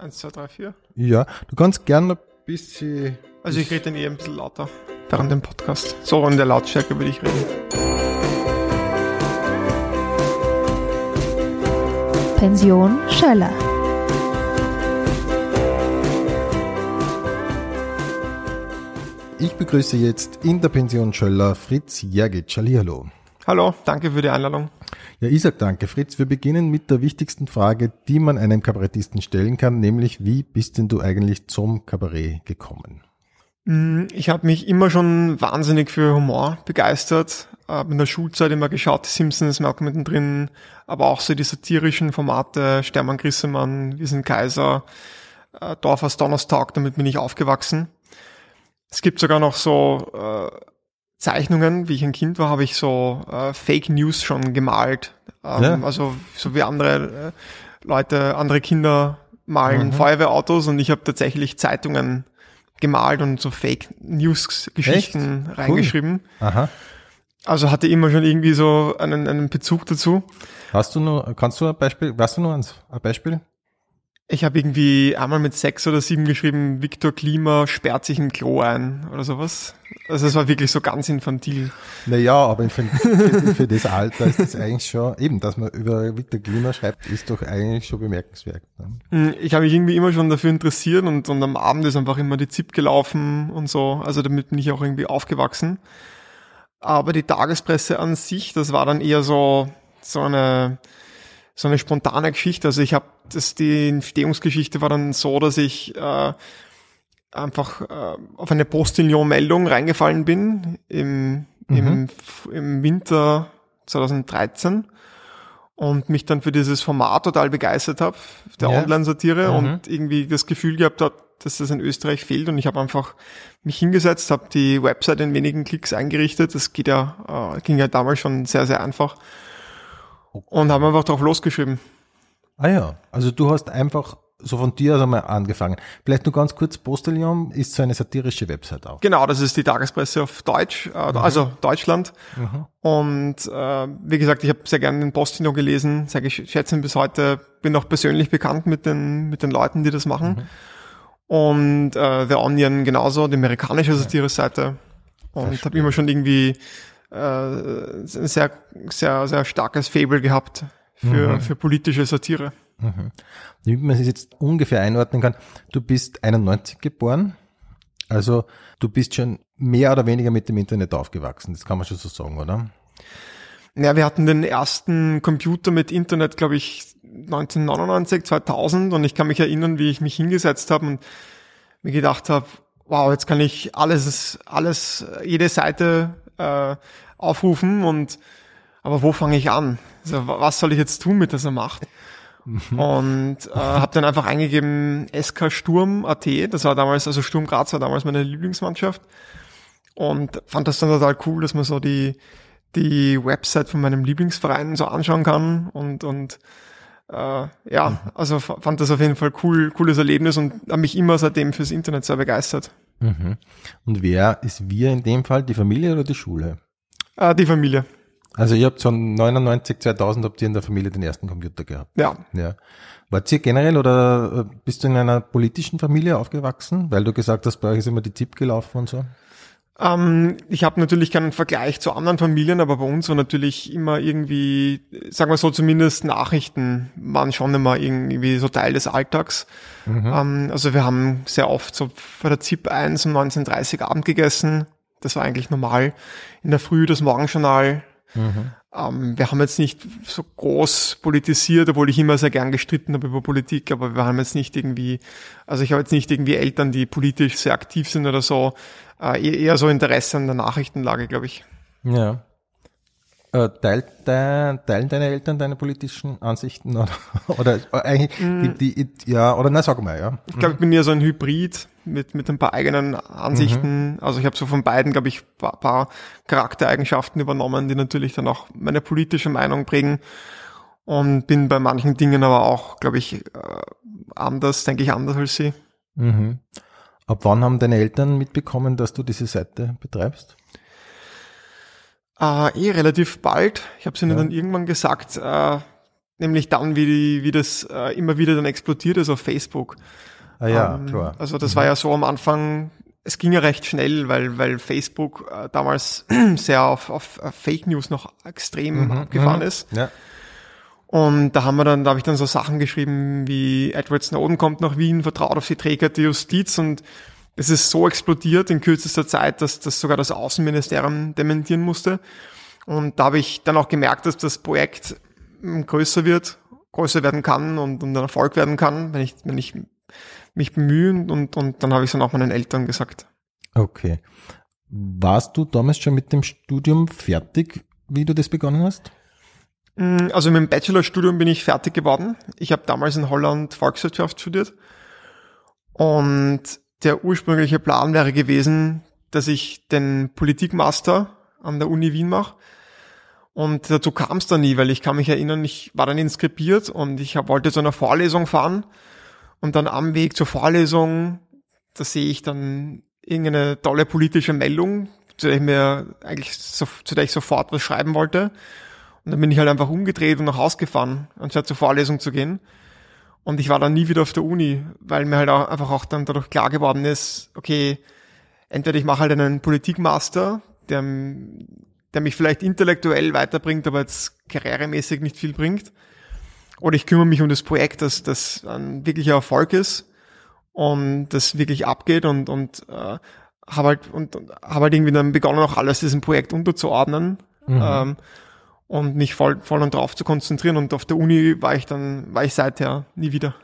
Eins, zwei, drei, vier. Ja, du kannst gerne ein bisschen. Also ich rede dann eh ein bisschen lauter während dem Podcast. So in der Lautstärke würde ich reden. Pension Schöller. Ich begrüße jetzt in der Pension Schöller Fritz Jergic. Hallo. Hallo, danke für die Einladung. Ja, sag danke, Fritz. Wir beginnen mit der wichtigsten Frage, die man einem Kabarettisten stellen kann, nämlich wie bist denn du eigentlich zum Kabarett gekommen? Mm, ich habe mich immer schon wahnsinnig für Humor begeistert. Hab in der Schulzeit immer geschaut, die Simpsons, Malcolm mittendrin, aber auch so die satirischen Formate, Stermann Grissemann, Wir sind Kaiser, äh, Dorf aus Donnerstag, damit bin ich aufgewachsen. Es gibt sogar noch so äh, Zeichnungen, wie ich ein Kind war, habe ich so äh, Fake News schon gemalt. Ähm, ja. Also so wie andere äh, Leute, andere Kinder malen mhm. Feuerwehrautos und ich habe tatsächlich Zeitungen gemalt und so Fake News Geschichten Echt? reingeschrieben. Cool. Aha. Also hatte immer schon irgendwie so einen, einen Bezug dazu. Hast du nur, kannst du ein Beispiel, weißt du nur ein Beispiel? Ich habe irgendwie einmal mit sechs oder sieben geschrieben, Viktor Klima sperrt sich im Klo ein oder sowas. Also es war wirklich so ganz infantil. Naja, aber für, für, das Alter ist das eigentlich schon, eben, dass man über Viktor Klima schreibt, ist doch eigentlich schon bemerkenswert. Ne? Hm, ich habe mich irgendwie immer schon dafür interessiert und, und am Abend ist einfach immer die ZIP gelaufen und so. Also damit bin ich auch irgendwie aufgewachsen. Aber die Tagespresse an sich, das war dann eher so, so eine, so eine spontane Geschichte. Also ich habe das die Entstehungsgeschichte war dann so, dass ich äh, einfach äh, auf eine Postillon-Meldung reingefallen bin im, mhm. im, im Winter 2013 und mich dann für dieses Format total begeistert habe, der ja. Online-Satire mhm. und irgendwie das Gefühl gehabt habe, dass das in Österreich fehlt und ich habe einfach mich hingesetzt, habe die Website in wenigen Klicks eingerichtet. Das geht ja, äh, ging ja damals schon sehr, sehr einfach und haben einfach drauf losgeschrieben. Ah ja, also du hast einfach so von dir aus einmal angefangen. Vielleicht nur ganz kurz, Postillon ist so eine satirische Website auch. Genau, das ist die Tagespresse auf Deutsch, äh, mhm. also Deutschland. Mhm. Und äh, wie gesagt, ich habe sehr gerne den Postillon gelesen, sehr geschätzt bis heute, bin auch persönlich bekannt mit den, mit den Leuten, die das machen. Mhm. Und äh, The Onion genauso, die amerikanische Satire-Seite. Und habe immer schon irgendwie äh, ein sehr, sehr, sehr starkes Fable gehabt für, mhm. für politische Satire. Mhm. Damit man es jetzt ungefähr einordnen kann, du bist 91 geboren, also du bist schon mehr oder weniger mit dem Internet aufgewachsen, das kann man schon so sagen, oder? Ja, wir hatten den ersten Computer mit Internet, glaube ich, 1999, 2000 und ich kann mich erinnern, wie ich mich hingesetzt habe und mir gedacht habe, wow, jetzt kann ich alles, alles, jede Seite äh, aufrufen und aber wo fange ich an? Also, was soll ich jetzt tun mit dieser Macht? Mhm. Und äh, habe dann einfach eingegeben SK Sturm AT, das war damals, also Sturm Graz war damals meine Lieblingsmannschaft und fand das dann total cool, dass man so die, die Website von meinem Lieblingsverein so anschauen kann und, und äh, ja, mhm. also fand das auf jeden Fall cool, cooles Erlebnis und habe mich immer seitdem fürs Internet sehr begeistert. Mhm. Und wer ist wir in dem Fall, die Familie oder die Schule? Äh, die Familie. Also ihr habt so 99, 2000 habt ihr in der Familie den ersten Computer gehabt. Ja. Ja. Wart ihr generell oder äh, bist du in einer politischen Familie aufgewachsen? Weil du gesagt hast, bei euch ist immer die ZIP gelaufen und so. Ähm, ich habe natürlich keinen Vergleich zu anderen Familien, aber bei uns war natürlich immer irgendwie, sagen wir so zumindest Nachrichten waren schon immer irgendwie so Teil des Alltags. Mhm. Ähm, also wir haben sehr oft so bei der ZIP 1 um 19.30 Abend gegessen. Das war eigentlich normal. In der Früh das Morgenjournal Mhm. Ähm, wir haben jetzt nicht so groß politisiert, obwohl ich immer sehr gern gestritten habe über Politik, aber wir haben jetzt nicht irgendwie, also ich habe jetzt nicht irgendwie Eltern, die politisch sehr aktiv sind oder so, äh, eher so Interesse an der Nachrichtenlage, glaube ich. Ja. Äh, teilt dein, teilen deine Eltern deine politischen Ansichten oder, oder eigentlich mm. die, die, ja oder na sag mal ja. Ich glaube, ich bin ja so ein Hybrid mit mit ein paar eigenen Ansichten. Mhm. Also ich habe so von beiden glaube ich paar, paar Charaktereigenschaften übernommen, die natürlich dann auch meine politische Meinung prägen und bin bei manchen Dingen aber auch glaube ich äh, anders, denke ich anders als sie. Mhm. Ab wann haben deine Eltern mitbekommen, dass du diese Seite betreibst? Äh, eh relativ bald. Ich habe es ihnen ja. dann irgendwann gesagt, äh, nämlich dann, wie, die, wie das äh, immer wieder dann explodiert ist auf Facebook. Ah ja, Ähm, klar. Also das war ja so am Anfang, es ging ja recht schnell, weil, weil Facebook äh, damals sehr auf, auf, auf Fake News noch extrem abgefahren ist. Ja. Und da haben wir dann, da habe ich dann so Sachen geschrieben wie Edward Snowden kommt nach Wien, vertraut auf die Träger der Justiz und es ist so explodiert in kürzester Zeit, dass das sogar das Außenministerium dementieren musste. Und da habe ich dann auch gemerkt, dass das Projekt mm, größer wird, größer werden kann und, und ein Erfolg werden kann, wenn ich, wenn ich mich bemühe und, und dann habe ich es dann auch meinen Eltern gesagt. Okay. Warst du damals schon mit dem Studium fertig, wie du das begonnen hast? Mm, Also mit dem Bachelorstudium bin ich fertig geworden. Ich habe damals in Holland Volkswirtschaft studiert. Und der ursprüngliche Plan wäre gewesen, dass ich den Politikmaster an der Uni Wien mache. Und dazu kam es dann nie, weil ich kann mich erinnern, ich war dann inskribiert und ich hab, wollte zu einer Vorlesung fahren. Und dann am Weg zur Vorlesung, da sehe ich dann irgendeine tolle politische Meldung, zu der ich mir eigentlich so, zu der ich sofort was schreiben wollte. Und dann bin ich halt einfach umgedreht und nach Hause gefahren, anstatt zur Vorlesung zu gehen. Und ich war dann nie wieder auf der Uni, weil mir halt auch einfach auch dann dadurch klar geworden ist, okay, entweder ich mache halt einen Politikmaster, der, der mich vielleicht intellektuell weiterbringt, aber jetzt karrieremäßig nicht viel bringt. Oder ich kümmere mich um das Projekt, dass das ein wirklicher Erfolg ist und das wirklich abgeht und, und äh, habe halt, und, und habe halt irgendwie dann begonnen, auch alles diesem Projekt unterzuordnen. Ähm, und mich voll, voll und drauf zu konzentrieren. Und auf der Uni war ich dann, war ich seither nie wieder.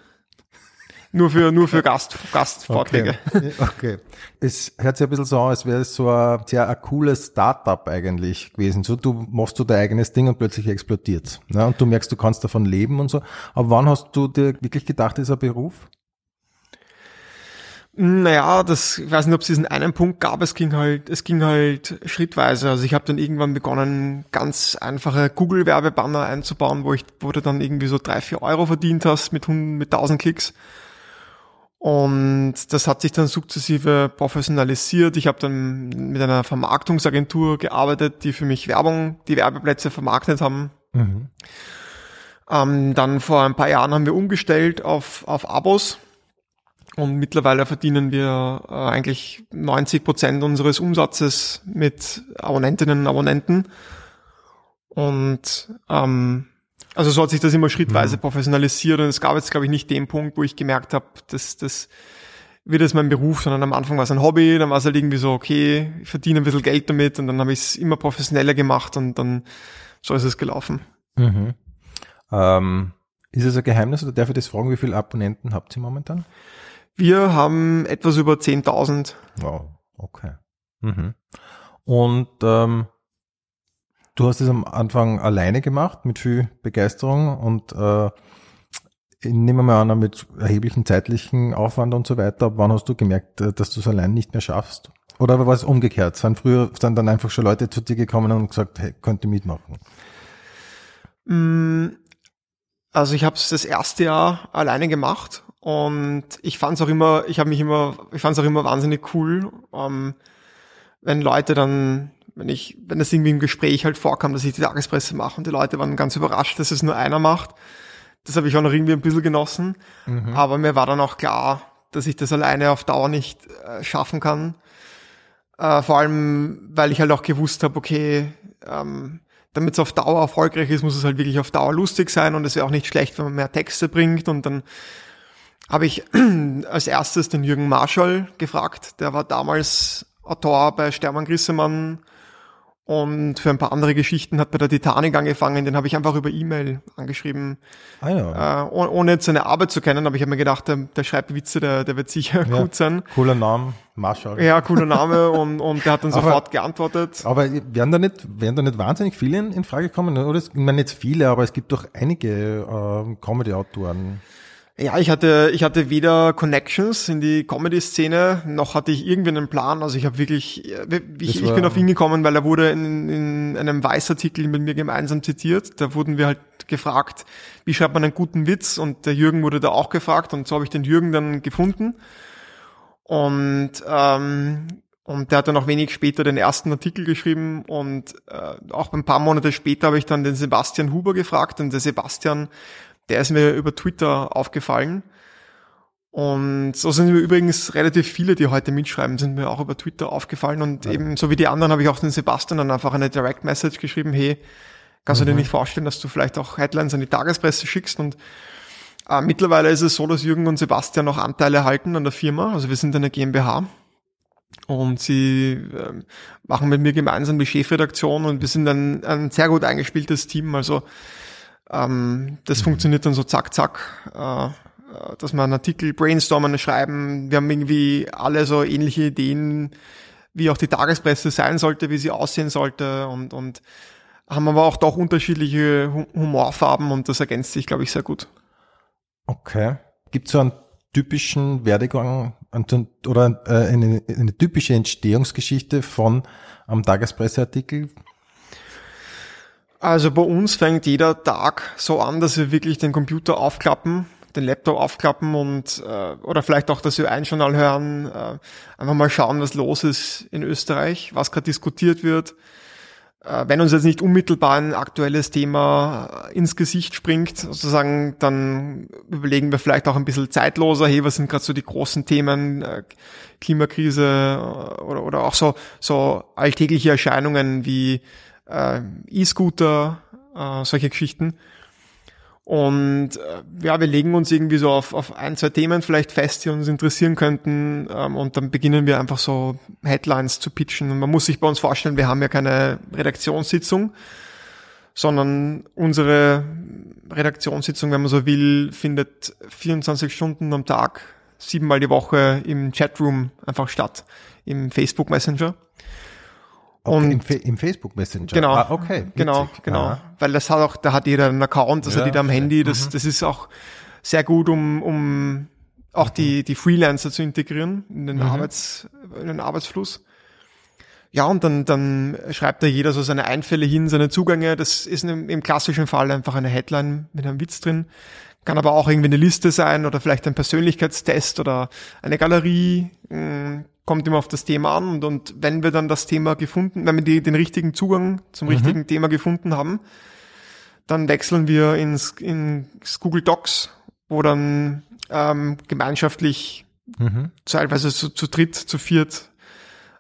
Nur für, nur für Gast, Gastvorträge. Okay. okay. Es hört sich ein bisschen so an, als wäre es so ein sehr ein cooles Startup eigentlich gewesen. So, du machst du dein eigenes Ding und plötzlich explodiert. Ne? Und du merkst, du kannst davon leben und so. Aber wann hast du dir wirklich gedacht, ist ein Beruf? Naja, das, ich weiß nicht, ob es diesen einen Punkt gab, es ging halt, es ging halt schrittweise. Also ich habe dann irgendwann begonnen, ganz einfache Google-Werbebanner einzubauen, wo ich, wo du dann irgendwie so drei, vier Euro verdient hast mit, 100 mit 1000 Klicks. Und das hat sich dann sukzessive professionalisiert. Ich habe dann mit einer Vermarktungsagentur gearbeitet, die für mich Werbung, die Werbeplätze vermarktet haben. Ähm, dann vor ein paar Jahren haben wir umgestellt auf, auf Abos. Und mittlerweile verdienen wir äh, eigentlich 90 Prozent unseres Umsatzes mit Abonnentinnen und Abonnenten. Und ähm, also so hat sich das immer schrittweise professionalisiert und es gab jetzt, glaube ich, nicht den Punkt, wo ich gemerkt habe, dass das wird es mein Beruf, sondern am Anfang war es ein Hobby, dann war es halt irgendwie so, okay, ich verdiene ein bisschen Geld damit und dann habe ich es immer professioneller gemacht und dann so ist es gelaufen. Mhm. Ähm, ist es ein Geheimnis oder darf ich das fragen, wie viele Abonnenten habt ihr momentan? Wir haben etwas über 10.000 Wow, okay. Mhm. Und ähm, du hast es am Anfang alleine gemacht, mit viel Begeisterung und äh, ich nehme mal an, mit erheblichen zeitlichen Aufwand und so weiter. Wann hast du gemerkt, äh, dass du es allein nicht mehr schaffst? Oder war es umgekehrt? Sind früher sind dann einfach schon Leute zu dir gekommen und gesagt, hey, könnt ihr mitmachen? Mm, Also ich habe es das erste Jahr alleine gemacht und ich fand es auch immer, ich habe mich immer, ich fand es auch immer wahnsinnig cool, ähm, wenn Leute dann, wenn ich, wenn das irgendwie im Gespräch halt vorkam, dass ich die Tagespresse mache und die Leute waren ganz überrascht, dass es nur einer macht. Das habe ich auch noch irgendwie ein bisschen genossen, aber mir war dann auch klar, dass ich das alleine auf Dauer nicht äh, schaffen kann. Äh, vor allem, weil ich halt auch gewusst habe, okay, ähm, damit es auf Dauer erfolgreich ist, muss es halt wirklich auf Dauer lustig sein und es wäre auch nicht schlecht, wenn man mehr Texte bringt. Und dann habe ich als erstes den Jürgen Marschall gefragt. Der war damals Autor bei Stermann Grissemann und für ein paar andere Geschichten hat bei der Titanic angefangen. Den habe ich einfach über E-Mail angeschrieben, Ah ja, äh, oh- ohne jetzt seine Arbeit zu kennen. Aber ich habe mir gedacht, der, der schreibt Witze, der, der wird sicher Ja. gut sein. cooler Name, Marshall. Ja, cooler Name und, und der hat dann Aber- sofort geantwortet. Aber werden da nicht, werden da nicht wahnsinnig viele in, in Frage kommen? Oder es- ich meine nicht viele, aber es gibt doch einige äh, Comedy-Autoren. Ja, ich hatte, ich hatte weder Connections in die Comedy-Szene, noch hatte ich irgendwie einen Plan. Also ich habe wirklich, äh, ich, ich bin auf ihn gekommen, weil er wurde in, in einem Weißartikel mit mir gemeinsam zitiert. Da wurden wir halt gefragt, wie schreibt man einen guten Witz? Und der Jürgen wurde da auch gefragt und so habe ich den Jürgen dann gefunden. Und, ähm, Und der hat dann auch wenig später den ersten Artikel geschrieben und äh, auch ein paar Monate später habe ich dann den Sebastian Huber gefragt und der Sebastian, der ist mir über Twitter aufgefallen. Und so sind mir übrigens relativ viele, die heute mitschreiben, sind mir auch über Twitter aufgefallen und ja. eben so wie die anderen habe ich auch den Sebastian dann einfach eine Direct Message geschrieben, hey, kannst mhm. du dir mhm. nicht vorstellen, dass du vielleicht auch Headlines an die Tagespresse schickst und äh, mittlerweile ist es so, dass Jürgen und Sebastian noch Anteile halten an der Firma, also wir sind eine GmbH und sie äh, machen mit mir gemeinsam die Chefredaktion und wir sind ein, ein sehr gut eingespieltes Team. Also ähm, das mhm. funktioniert dann so zack, zack, äh, dass wir einen Artikel brainstormen, schreiben. Wir haben irgendwie alle so ähnliche Ideen, wie auch die Tagespresse sein sollte, wie sie aussehen sollte und, und haben aber auch doch unterschiedliche Humorfarben und das ergänzt sich, glaube ich, sehr gut. Okay. Gibt es so einen typischen Werdegang oder äh, eine, eine typische Entstehungsgeschichte von einem Tagespresseartikel? Also bei uns fängt jeder Tag so an, dass wir wirklich den Computer aufklappen, den Laptop aufklappen und äh, oder vielleicht auch, dass wir ein Journal hören, äh, einfach mal schauen, was los ist in Österreich, was gerade diskutiert wird, äh, wenn uns jetzt nicht unmittelbar ein aktuelles Thema äh, ins Gesicht springt, sozusagen, dann überlegen wir vielleicht auch ein bisschen zeitloser, hey, was sind gerade so die großen Themen, äh, Klimakrise oder, oder auch so, so alltägliche Erscheinungen wie äh, E-Scooter, äh, solche Geschichten. Und äh, ja, wir legen uns irgendwie so auf, auf ein, zwei Themen vielleicht fest, die uns interessieren könnten. Ähm, und dann beginnen wir einfach so Headlines zu pitchen. Und man muss sich bei uns vorstellen, wir haben ja keine Redaktionssitzung, sondern unsere Redaktionssitzung, wenn man so will, findet 24 Stunden am Tag, siebenmal die Woche im Chatroom einfach statt, im Facebook Messenger. Und im, im, Facebook Messenger. Genau. Ah, okay. Witzig. Genau, genau. Ah. Weil das hat auch, da hat jeder einen Account, das ja, hat jeder am. Handy. Das, mhm. das ist auch sehr gut, um, um auch die, die Freelancer zu integrieren in den mhm. Arbeits, in den Arbeitsfluss. Ja, und dann, dann schreibt da jeder so seine Einfälle hin, seine Zugänge. Das ist im, im klassischen Fall einfach eine Headline mit einem Witz drin. Kann aber auch irgendwie eine Liste sein oder vielleicht ein Persönlichkeitstest oder eine Galerie. Kommt immer auf das Thema an und, und wenn wir dann das Thema gefunden, wenn wir die, den richtigen Zugang zum mhm. richtigen Thema gefunden haben, dann wechseln wir ins, ins Google Docs, wo dann ähm, gemeinschaftlich mhm. teilweise zu, zu dritt, zu viert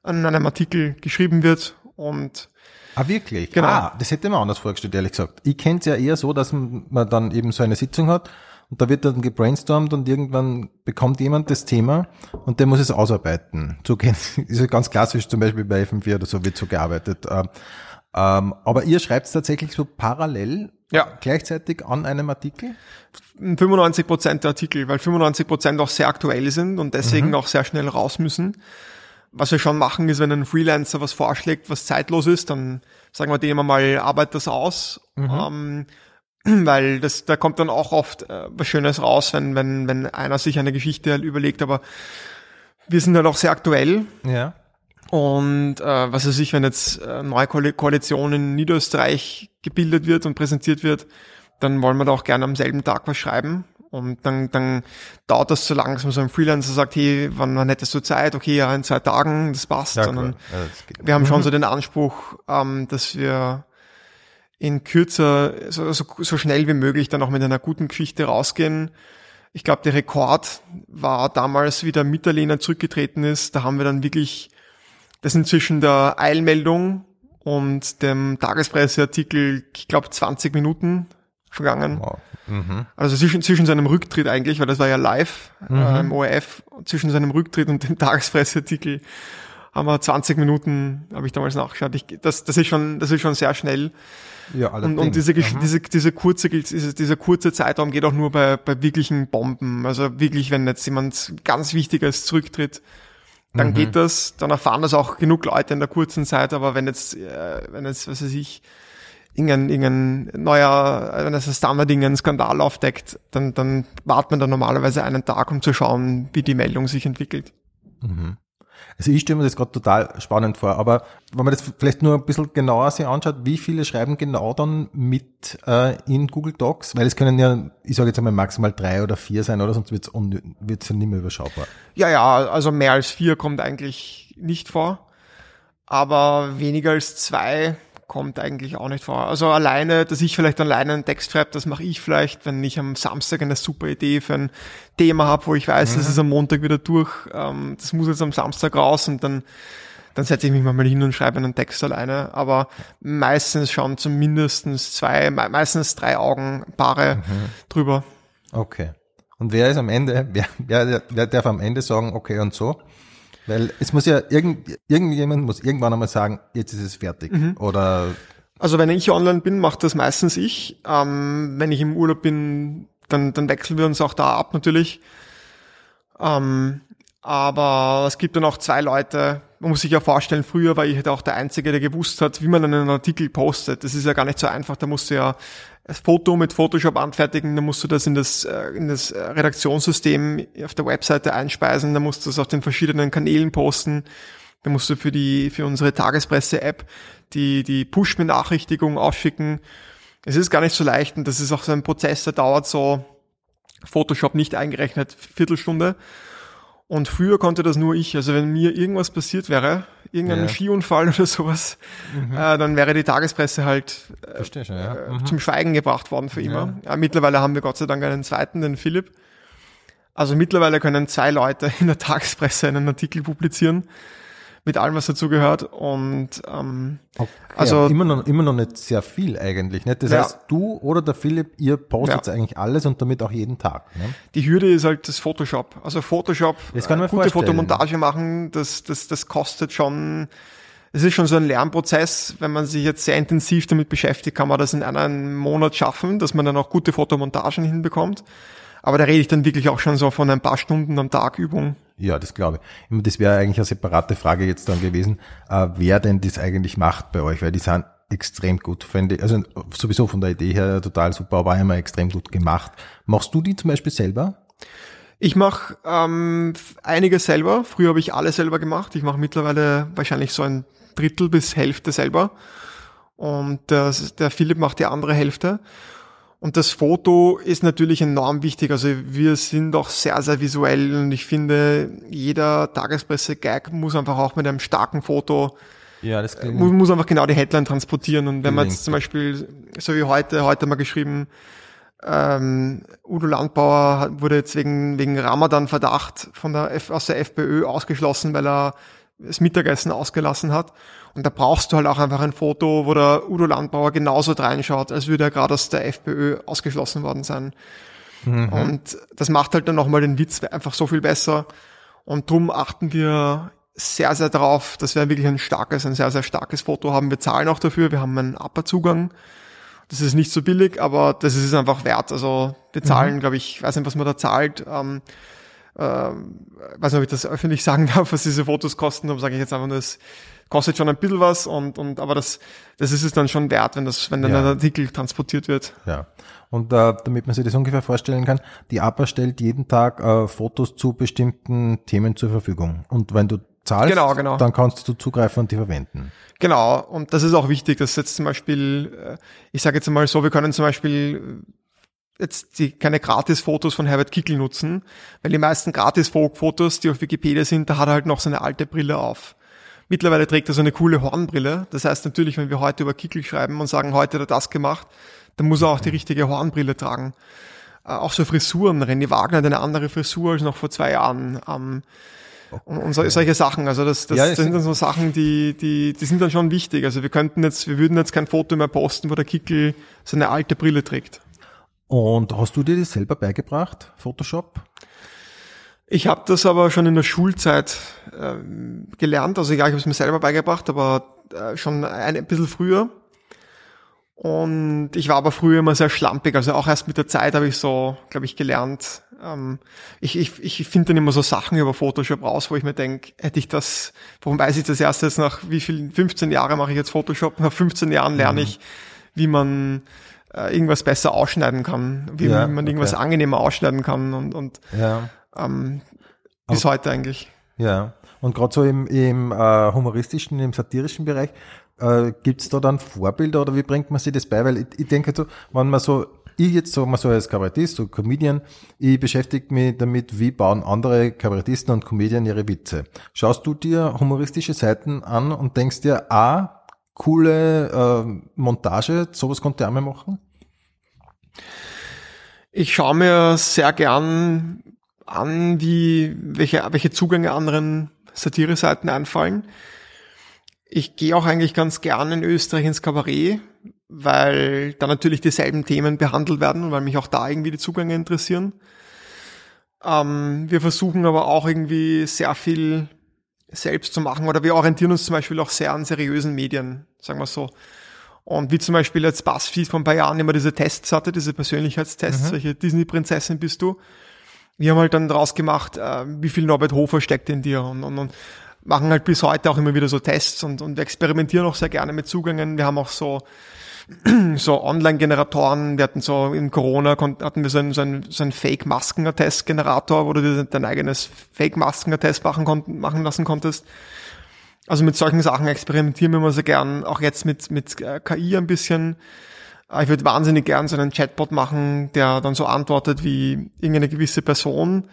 an einem Artikel geschrieben wird und Ah, wirklich? Genau. Ah, das hätte man anders vorgestellt, ehrlich gesagt. Ich kenne es ja eher so, dass man dann eben so eine Sitzung hat und da wird dann gebrainstormt und irgendwann bekommt jemand das Thema und der muss es ausarbeiten. So ist ja ganz klassisch zum Beispiel bei FM4 oder so wird so gearbeitet. Ähm, ähm, aber ihr schreibt es tatsächlich so parallel ja. gleichzeitig an einem Artikel? 95 Prozent der Artikel, weil 95 Prozent auch sehr aktuell sind und deswegen mhm. auch sehr schnell raus müssen. Was wir schon machen, ist, wenn ein Freelancer was vorschlägt, was zeitlos ist, dann sagen wir dem mal, arbeit das aus. Mhm. Ähm, weil das, da kommt dann auch oft äh, was Schönes raus, wenn, wenn, wenn einer sich eine Geschichte halt überlegt, aber wir sind halt auch sehr aktuell. Ja. Und äh, was weiß ich, wenn jetzt äh, neue Ko Koalition in Niederösterreich gebildet wird und präsentiert wird, dann wollen wir da auch gerne am selben Tag was schreiben. Und dann, dann dauert das so lang, dass man so ein Freelancer sagt, hey, wann, wann hättest du Zeit? Okay, ja, in zwei Tagen, das passt. Ja, Sondern ja, das wir haben schon so den Anspruch, ähm, dass wir in kürzer, so, so, so schnell wie möglich dann auch mit einer guten Geschichte rausgehen. Ich glaube, der Rekord war damals, wie der Mitterlehner zurückgetreten ist. Da haben wir dann wirklich, das sind zwischen der Eilmeldung und dem Tagespresseartikel, ich glaube, 20 Minuten vergangen. Wow. Mhm. Also zwischen, zwischen seinem Rücktritt eigentlich, weil das war ja live mhm. äh, im ORF, zwischen seinem Rücktritt und dem Tagespresseartikel haben wir 20 Minuten, habe ich damals nachgeschaut. Ich, das, das ist schon, das ist schon sehr schnell. Ja, allerdings. Und, und diese, mhm. diese, diese kurze, diese, dieser kurze Zeitraum geht auch nur bei, bei wirklichen Bomben. Also wirklich, wenn jetzt jemand ganz Wichtiges zurücktritt, dann mhm. geht das, dann erfahren das auch genug Leute in der kurzen Zeit, aber wenn jetzt, äh, wenn jetzt, was weiß ich, irgendein, irgendein neuer, wenn es ein Standard irgendein Skandal aufdeckt, dann, dann wartet man da normalerweise einen Tag, um zu schauen, wie die Meldung sich entwickelt. Mhm. Also ich stelle mir das gerade total spannend vor, aber wenn man das vielleicht nur ein bisschen genauer sich anschaut, wie viele schreiben genau dann mit äh, in Google Docs? Weil es können ja, ich sage jetzt einmal maximal drei oder vier sein, oder sonst wird es ja nicht mehr überschaubar. Ja, ja, also mehr als vier kommt eigentlich nicht vor, aber weniger als zwei kommt eigentlich auch nicht vor. Also alleine, dass ich vielleicht alleine einen Text schreibe, das mache ich vielleicht, wenn ich am Samstag eine super Idee für ein Thema habe, wo ich weiß, mhm. das ist am Montag wieder durch, ähm, das muss jetzt am Samstag raus und dann dann setze ich mich mal hin und schreibe einen Text alleine. Aber meistens schon zumindest zwei, meistens drei Augenpaare mhm. drüber. Okay. Und wer ist am Ende, wer, wer, wer darf am Ende sagen, okay und so? Weil es muss ja irgend, irgendjemand muss irgendwann einmal sagen, jetzt ist es fertig. Mhm. Oder also wenn ich online bin, macht das meistens ich. Ähm, wenn ich im Urlaub bin, dann, dann wechseln wir uns auch da ab natürlich. Ähm, aber es gibt dann auch zwei Leute, man muss sich ja vorstellen, früher war ich halt auch der Einzige, der gewusst hat, wie man einen Artikel postet. Das ist ja gar nicht so einfach. Da musst du ja das Foto mit Photoshop anfertigen, dann musst du das in das, äh, in das Redaktionssystem auf der Webseite einspeisen, dann musst du das auf den verschiedenen Kanälen posten, dann musst du für die, für unsere Tagespresse-App die, die Push-Benachrichtigung ausschicken. Es ist gar nicht so leicht und das ist auch so ein Prozess, der dauert so Photoshop nicht eingerechnet, Viertelstunde. Und früher konnte das nur ich. Also wenn mir irgendwas passiert wäre, irgendein ja. Skiunfall oder sowas, mhm. äh, dann wäre die Tagespresse halt äh, schon, ja. Äh, mhm. zum Schweigen gebracht worden für immer. Ja. Mittlerweile haben wir Gott sei Dank einen zweiten, den Philipp. Also mittlerweile können zwei Leute in der Tagespresse einen Artikel publizieren mit allem, was dazu gehört. Und ähm, okay, also immer noch, immer noch nicht sehr viel eigentlich. Nicht? Das ja. heißt, du oder der Philipp, ihr postet ja. eigentlich alles und damit auch jeden Tag. Ne? Die Hürde ist halt das Photoshop. Also Photoshop, das kann man äh, gute vorstellen. Fotomontage machen, das, das, das kostet schon. Es ist schon so ein Lernprozess. Wenn man sich jetzt sehr intensiv damit beschäftigt, kann man das in einem Monat schaffen, dass man dann auch gute Fotomontagen hinbekommt. Aber da rede ich dann wirklich auch schon so von ein paar Stunden am Tag Übung. Ja, das glaube ich. Das wäre eigentlich eine separate Frage jetzt dann gewesen, äh, wer denn das eigentlich macht bei euch, weil die sind extrem gut, finde ich. Also sowieso von der Idee her total super, aber immer extrem gut gemacht. Machst du die zum Beispiel selber? Ich mache ähm, einige selber. Früher habe ich alle selber gemacht. Ich mache mittlerweile wahrscheinlich so ein Drittel bis Hälfte selber. Und das, der Philipp macht die andere Hälfte. Und das Foto ist natürlich enorm wichtig. Also wir sind auch sehr, sehr visuell und ich finde, jeder Tagespresse-Gag muss einfach auch mit einem starken Foto ja, das klingt muss, muss einfach genau die Headline transportieren. Und wenn man jetzt zum Beispiel, so wie heute, heute mal geschrieben, ähm, Udo Landbauer wurde jetzt wegen, wegen Ramadan-Verdacht von der F, aus der FPÖ ausgeschlossen, weil er das Mittagessen ausgelassen hat. Und da brauchst du halt auch einfach ein Foto, wo der Udo Landbauer genauso reinschaut, als würde er gerade aus der FPÖ ausgeschlossen worden sein. Mhm. Und das macht halt dann nochmal den Witz einfach so viel besser. Und drum achten wir sehr, sehr darauf, dass wir wirklich ein starkes, ein sehr, sehr starkes Foto haben. Wir zahlen auch dafür, wir haben einen Upper-Zugang. Das ist nicht so billig, aber das ist es einfach wert. Also wir zahlen, mhm. glaube ich, weiß nicht, was man da zahlt. Ähm, äh, weiß nicht, ob ich das öffentlich sagen darf, was diese Fotos kosten, aber sage ich jetzt einfach nur, das kostet schon ein bisschen was und, und aber das, das ist es dann schon wert, wenn das, wenn dann ja. ein Artikel transportiert wird. Ja. Und äh, damit man sich das ungefähr vorstellen kann, die APA stellt jeden Tag äh, Fotos zu bestimmten Themen zur Verfügung. Und wenn du zahlst, genau, genau. dann kannst du zugreifen und die verwenden. Genau, und das ist auch wichtig, dass jetzt zum Beispiel, äh, ich sage jetzt mal so, wir können zum Beispiel jetzt die, keine Gratis-Fotos von Herbert Kickel nutzen, weil die meisten Gratis-Fotos, die auf Wikipedia sind, da hat er halt noch seine alte Brille auf. Mittlerweile trägt er so eine coole Hornbrille. Das heißt natürlich, wenn wir heute über Kickel schreiben und sagen, heute hat er das gemacht, dann muss er auch die richtige Hornbrille tragen. Äh, auch so Frisuren. René Wagner hat eine andere Frisur als noch vor zwei Jahren. Ähm, und, und so, solche Sachen. Also das, das, ja, das sind dann so Sachen, die, die, die sind dann schon wichtig. Also wir könnten jetzt, wir würden jetzt kein Foto mehr posten, wo der Kickel seine alte Brille trägt. Und hast du dir das selber beigebracht, Photoshop? Ich habe das aber schon in der Schulzeit äh, gelernt. Also ja, ich habe es mir selber beigebracht, aber äh, schon ein, ein bisschen früher. Und ich war aber früher immer sehr schlampig. Also auch erst mit der Zeit habe ich so, glaube ich, gelernt. Ähm, ich ich, ich finde dann immer so Sachen über Photoshop raus, wo ich mir denke, hätte ich das, warum weiß ich das erst jetzt nach wie viel, 15 Jahre mache ich jetzt Photoshop, nach 15 Jahren lerne mhm. ich, wie man äh, irgendwas besser ausschneiden kann, wie ja, man irgendwas okay. angenehmer ausschneiden kann und, und ja. ähm, bis Auch, heute eigentlich. Ja, und gerade so im, im äh, humoristischen, im satirischen Bereich, äh, gibt es da dann Vorbilder oder wie bringt man sich das bei? Weil ich, ich denke so, wenn man so, ich jetzt so mal so als Kabarettist, so Comedian, ich beschäftige mich damit, wie bauen andere Kabarettisten und Comedian ihre Witze. Schaust du dir humoristische Seiten an und denkst dir, ah, coole äh, Montage, sowas konnte ich auch mal machen? Ich schaue mir sehr gern an, wie, welche, welche Zugänge anderen Satire-Seiten einfallen. Ich gehe auch eigentlich ganz gern in Österreich ins Kabarett, weil da natürlich dieselben Themen behandelt werden und weil mich auch da irgendwie die Zugänge interessieren. Ähm, wir versuchen aber auch irgendwie sehr viel selbst zu machen oder wir orientieren uns zum Beispiel auch sehr an seriösen Medien, sagen wir so. Und wie zum Beispiel jetzt BuzzFeed vor ein paar Jahren immer diese Tests hatte, diese Persönlichkeitstests, mhm. welche Disney-Prinzessin bist du? Wir haben halt dann draus gemacht, äh, wie viel Norbert Hofer steckt in dir und, und, und machen halt bis heute auch immer wieder so Tests und, und experimentieren auch sehr gerne mit Zugängen. Wir haben auch so so Online-Generatoren, wir hatten so in Corona hatten wir so einen, so einen, so einen Fake-Maskener-Test-Generator, wo du dir dein eigenes Fake-Maskener-Test machen, machen lassen konntest. Also mit solchen Sachen experimentieren wir immer sehr gern, auch jetzt mit, mit äh, KI ein bisschen. Äh, ich würde wahnsinnig gern so einen Chatbot machen, der dann so antwortet wie irgendeine gewisse Person.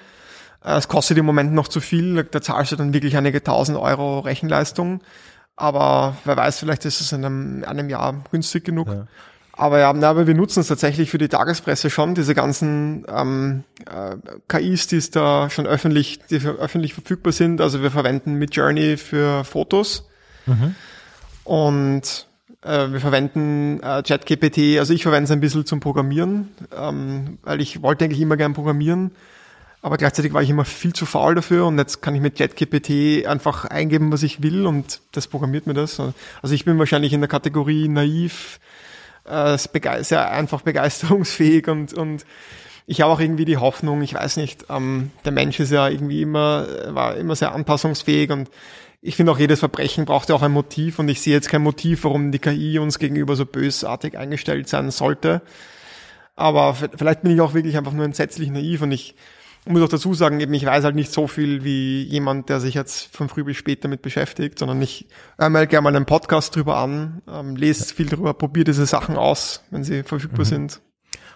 Äh, es kostet im Moment noch zu viel, da zahlst du dann wirklich einige tausend Euro Rechenleistung. Aber wer weiß, vielleicht ist es in einem, einem Jahr günstig genug. Ja. Aber ja, na, aber wir nutzen es tatsächlich für die Tagespresse schon, diese ganzen ähm, äh, KIs, die es da schon öffentlich, die öffentlich verfügbar sind. Also wir verwenden mit Journey für Fotos mhm. und äh, wir verwenden äh, ChatGPT, also ich verwende es ein bisschen zum Programmieren, ähm, weil ich wollte eigentlich immer gern programmieren, aber gleichzeitig war ich immer viel zu faul dafür und jetzt kann ich mit ChatGPT einfach eingeben, was ich will und das programmiert mir das. Also ich bin wahrscheinlich in der Kategorie naiv, äh, sehr einfach begeisterungsfähig und, und ich habe auch irgendwie die Hoffnung, ich weiß nicht, ähm, der Mensch ist ja irgendwie immer, war immer sehr anpassungsfähig und ich finde auch jedes Verbrechen braucht ja auch ein Motiv und ich sehe jetzt kein Motiv, warum die KI uns gegenüber so bösartig eingestellt sein sollte. Aber vielleicht bin ich auch wirklich einfach nur entsetzlich naiv und ich muss auch dazu sagen, eben ich weiß halt nicht so viel wie jemand, der sich jetzt von früh bis spät damit beschäftigt, sondern ich höre mir gerne mal einen Podcast drüber an, ähm, lese viel drüber, probiere diese Sachen aus, wenn sie verfügbar mhm. sind.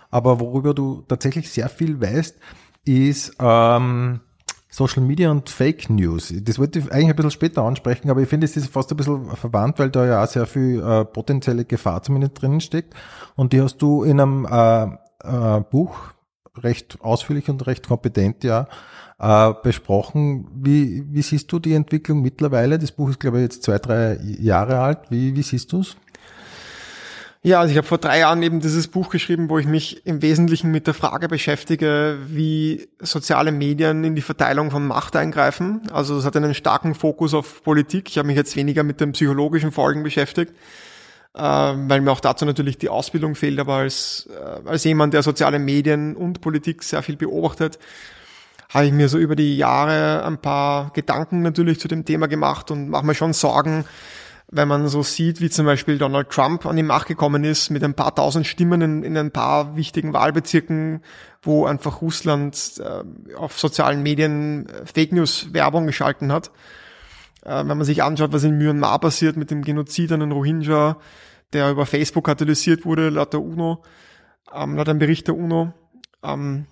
Aber worüber du tatsächlich sehr viel weißt, ist ähm, Social Media und Fake News. Das wollte ich eigentlich ein bisschen später ansprechen, aber ich finde, es ist fast ein bisschen verwandt, weil da ja auch sehr viel äh, potenzielle Gefahr zumindest drinnen steckt. Und die hast du in einem äh, äh, Buch recht ausführlich und recht kompetent ja äh, besprochen. Wie, wie siehst du die Entwicklung mittlerweile? Das Buch ist, glaube ich, jetzt zwei, drei Jahre alt. Wie, wie siehst du es? Ja, also ich habe vor drei Jahren eben dieses Buch geschrieben, wo ich mich im Wesentlichen mit der Frage beschäftige, wie soziale Medien in die Verteilung von Macht eingreifen. Also es hat einen starken Fokus auf Politik. Ich habe mich jetzt weniger mit den psychologischen Folgen beschäftigt weil mir auch dazu natürlich die Ausbildung fehlt, aber als, äh, als jemand, der soziale Medien und Politik sehr viel beobachtet, habe ich mir so über die Jahre ein paar Gedanken natürlich zu dem Thema gemacht und mache mir schon Sorgen, wenn man so sieht, wie zum Beispiel Donald Trump an die Macht gekommen ist, mit ein paar tausend Stimmen in, in ein paar wichtigen Wahlbezirken, wo einfach Russland äh, auf sozialen Medien äh, Fake News Werbung geschalten hat. Äh, wenn man sich anschaut, was in Myanmar passiert mit dem Genozid an den Rohingya, der über Facebook katalysiert wurde, laut der UNO, ähm, laut einem Bericht der UNO. Ähm,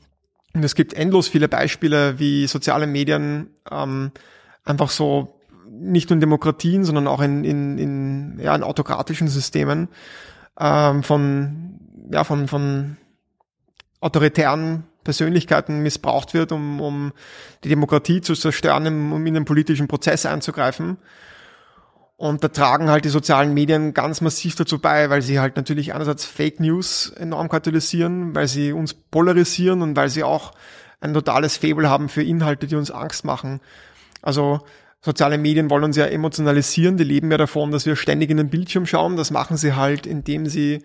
und es gibt endlos viele Beispiele, wie soziale Medien ähm, einfach so nicht nur in Demokratien, sondern auch in, in, in, ja, in autokratischen Systemen ähm, von, ja, von, von autoritären Persönlichkeiten missbraucht wird, um, um die Demokratie zu zerstören, um in den politischen Prozess einzugreifen. Und da tragen halt die sozialen Medien ganz massiv dazu bei, weil sie halt natürlich einerseits Fake News enorm katalysieren, weil sie uns polarisieren und weil sie auch ein totales Faible haben für Inhalte, die uns Angst machen. Also soziale Medien wollen uns ja emotionalisieren, die leben ja davon, dass wir ständig in den Bildschirm schauen. Das machen sie halt, indem sie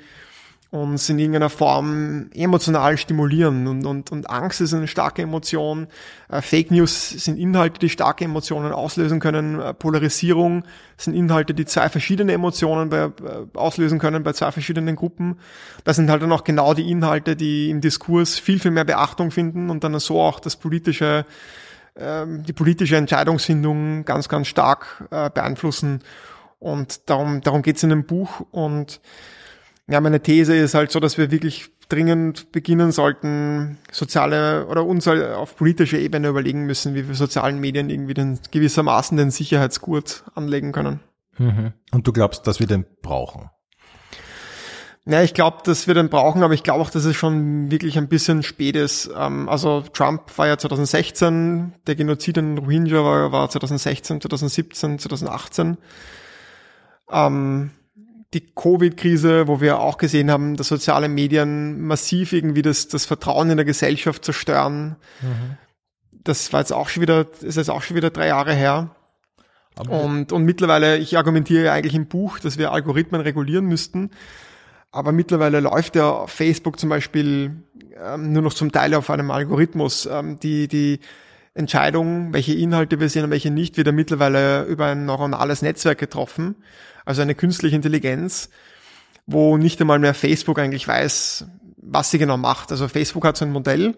uns in irgendeiner Form emotional stimulieren. Und, und, und Angst ist eine starke Emotion. Äh, Fake News sind Inhalte, die starke Emotionen auslösen können. Äh, Polarisierung sind Inhalte, die zwei verschiedene Emotionen bei, äh, auslösen können bei zwei verschiedenen Gruppen. Das sind halt dann auch genau die Inhalte, die im Diskurs viel, viel mehr Beachtung finden und dann so auch das politische ähm, die politische Entscheidungsfindung ganz, ganz stark beeinflussen. Und darum, darum geht's in dem Buch. Und ja, meine These ist halt so, dass wir wirklich dringend beginnen sollten, soziale oder uns halt auf politischer Ebene überlegen müssen, wie wir sozialen Medien irgendwie den, gewissermaßen den Sicherheitsgurt anlegen können. Mhm. Und du glaubst, dass wir den brauchen? Ja, ich glaube, dass wir den brauchen, aber ich glaube auch, dass es schon wirklich ein bisschen spät ist. Ähm, also Trump war ja 2016, der Genozid in Rohingya war, war 2016, 2017, 2018. Ähm, die Covid-Krise, wo wir auch gesehen haben, dass soziale Medien massiv irgendwie das, das Vertrauen in der Gesellschaft zerstören. Mhm. Das war jetzt auch schon wieder, ist jetzt auch schon wieder drei Jahre her. und, und mittlerweile, ich argumentiere ja eigentlich im Buch, dass wir Algorithmen regulieren müssten. Aber mittlerweile läuft ja Facebook zum Beispiel ähm, nur noch zum Teil auf einem Algorithmus. Ähm, die, die Entscheidung, welche Inhalte wir sehen und welche nicht, wird ja mittlerweile über ein neuronales Netzwerk getroffen also eine künstliche Intelligenz, wo nicht einmal mehr Facebook eigentlich weiß, was sie genau macht. Also Facebook hat so ein Modell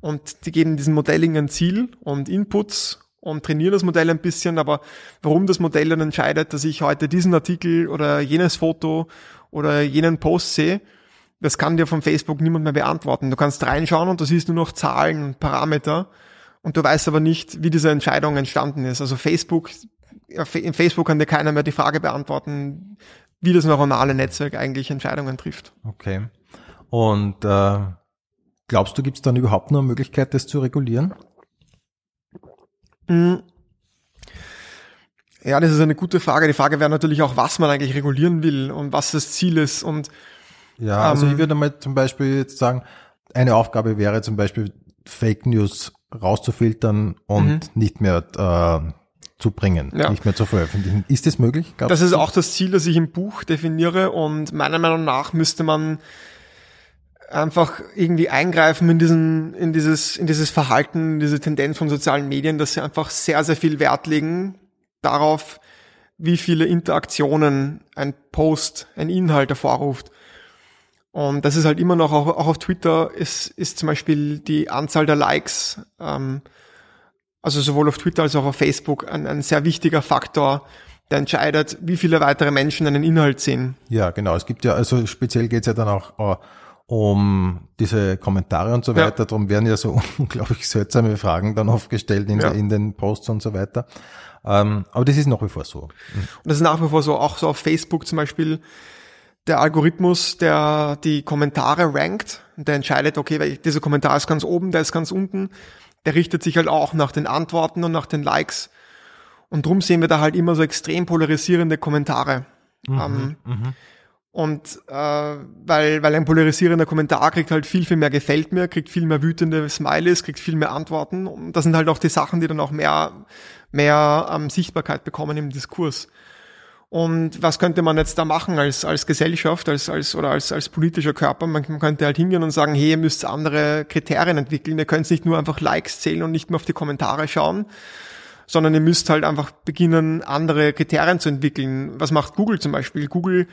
und die geben diesem Modell ein Ziel und Inputs und trainieren das Modell ein bisschen, aber warum das Modell dann entscheidet, dass ich heute diesen Artikel oder jenes Foto oder jenen Post sehe, das kann dir von Facebook niemand mehr beantworten. Du kannst reinschauen und du siehst nur noch Zahlen und Parameter und du weißt aber nicht, wie diese Entscheidung entstanden ist. Also Facebook in Facebook kann dir keiner mehr die Frage beantworten, wie das neuronale Netzwerk eigentlich Entscheidungen trifft. Okay. Und äh, glaubst du, gibt es dann überhaupt noch eine Möglichkeit, das zu regulieren? Hm. Ja, das ist eine gute Frage. Die Frage wäre natürlich auch, was man eigentlich regulieren will und was das Ziel ist. Und ja, also ähm, ich würde mal zum Beispiel jetzt sagen, eine Aufgabe wäre zum Beispiel Fake News rauszufiltern und mhm. nicht mehr äh, zu bringen, ja. nicht mehr zu veröffentlichen. Ist das möglich? Gab's das ist auch das Ziel, das ich im Buch definiere und meiner Meinung nach müsste man einfach irgendwie eingreifen in diesen, in dieses, in dieses Verhalten, diese Tendenz von sozialen Medien, dass sie einfach sehr, sehr viel Wert legen darauf, wie viele Interaktionen ein Post, ein Inhalt hervorruft. Und das ist halt immer noch, auch, auch auf Twitter ist, ist zum Beispiel die Anzahl der Likes ähm, also sowohl auf Twitter als auch auf Facebook, ein, ein sehr wichtiger Faktor, der entscheidet, wie viele weitere Menschen einen Inhalt sehen. Ja, genau. Es gibt ja, also speziell geht es ja dann auch uh, um diese Kommentare und so weiter. Ja. Darum werden ja so unglaublich seltsame Fragen dann oft gestellt in, ja. in den Posts und so weiter. Ähm, aber das ist nach wie vor so. Und das ist nach wie vor so, auch so auf Facebook zum Beispiel, der Algorithmus, der die Kommentare rankt, der entscheidet, okay, dieser Kommentar ist ganz oben, der ist ganz unten, der richtet sich halt auch nach den Antworten und nach den Likes. Und drum sehen wir da halt immer so extrem polarisierende Kommentare. Mhm, ähm, mhm. Und äh, weil, weil ein polarisierender Kommentar kriegt halt viel, viel mehr gefällt mir, kriegt viel mehr wütende Smileys, kriegt viel mehr Antworten. Und das sind halt auch die Sachen, die dann auch mehr, mehr ähm, Sichtbarkeit bekommen im Diskurs. Und was könnte man jetzt da machen als, als Gesellschaft, als, als, oder als, als politischer Körper? Man, könnte halt hingehen und sagen, hey, ihr müsst andere Kriterien entwickeln. Ihr könnt nicht nur einfach Likes zählen und nicht mehr auf die Kommentare schauen, sondern ihr müsst halt einfach beginnen, andere Kriterien zu entwickeln. Was macht Google zum Beispiel? Google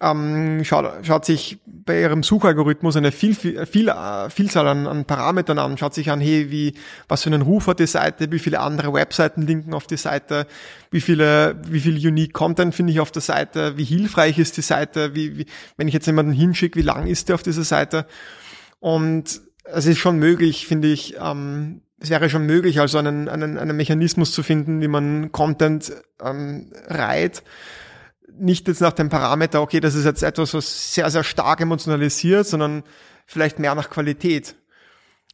ähm, schaut, schaut sich bei ihrem Suchalgorithmus eine viel, viel, viel äh, Vielzahl an, an Parametern an, schaut sich an, hey, wie, was für einen Ruf hat die Seite, wie viele andere Webseiten linken auf die Seite, wie viele, wie viel Unique Content finde ich auf der Seite, wie hilfreich ist die Seite, wie, wie wenn ich jetzt jemanden hinschicke, wie lang ist der auf dieser Seite? Und es ist schon möglich, finde ich, ähm, es wäre schon möglich, also einen, einen, einen Mechanismus zu finden, wie man Content ähm, reiht nicht jetzt nach dem Parameter, okay, das ist jetzt etwas, was sehr, sehr stark emotionalisiert, sondern vielleicht mehr nach Qualität.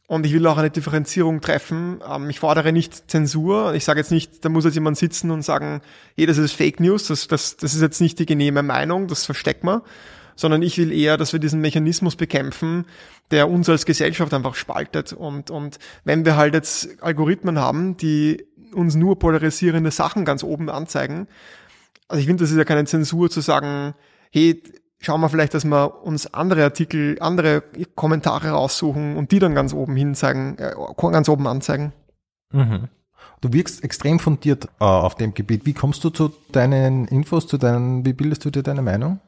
Und ich will auch eine Differenzierung treffen. Ähm, ich fordere nicht Zensur. Ich sage jetzt nicht, da muss jetzt jemand sitzen und sagen, hey, das ist Fake News, das, das, das ist jetzt nicht die genehme Meinung, das versteckt man. Sondern ich will eher, dass wir diesen Mechanismus bekämpfen, der uns als Gesellschaft einfach spaltet. Und, und wenn wir halt jetzt Algorithmen haben, die uns nur polarisierende Sachen ganz oben anzeigen, also ich finde, das ist ja keine Zensur zu sagen, hey, schauen wir vielleicht, dass wir uns andere Artikel, andere Kommentare raussuchen und die dann ganz oben hin zeigen, äh, ganz oben anzeigen. Mhm. Du wirkst extrem fundiert äh, auf dem Gebiet. Wie kommst du zu deinen Infos, zu deinen, wie bildest du dir deine Meinung?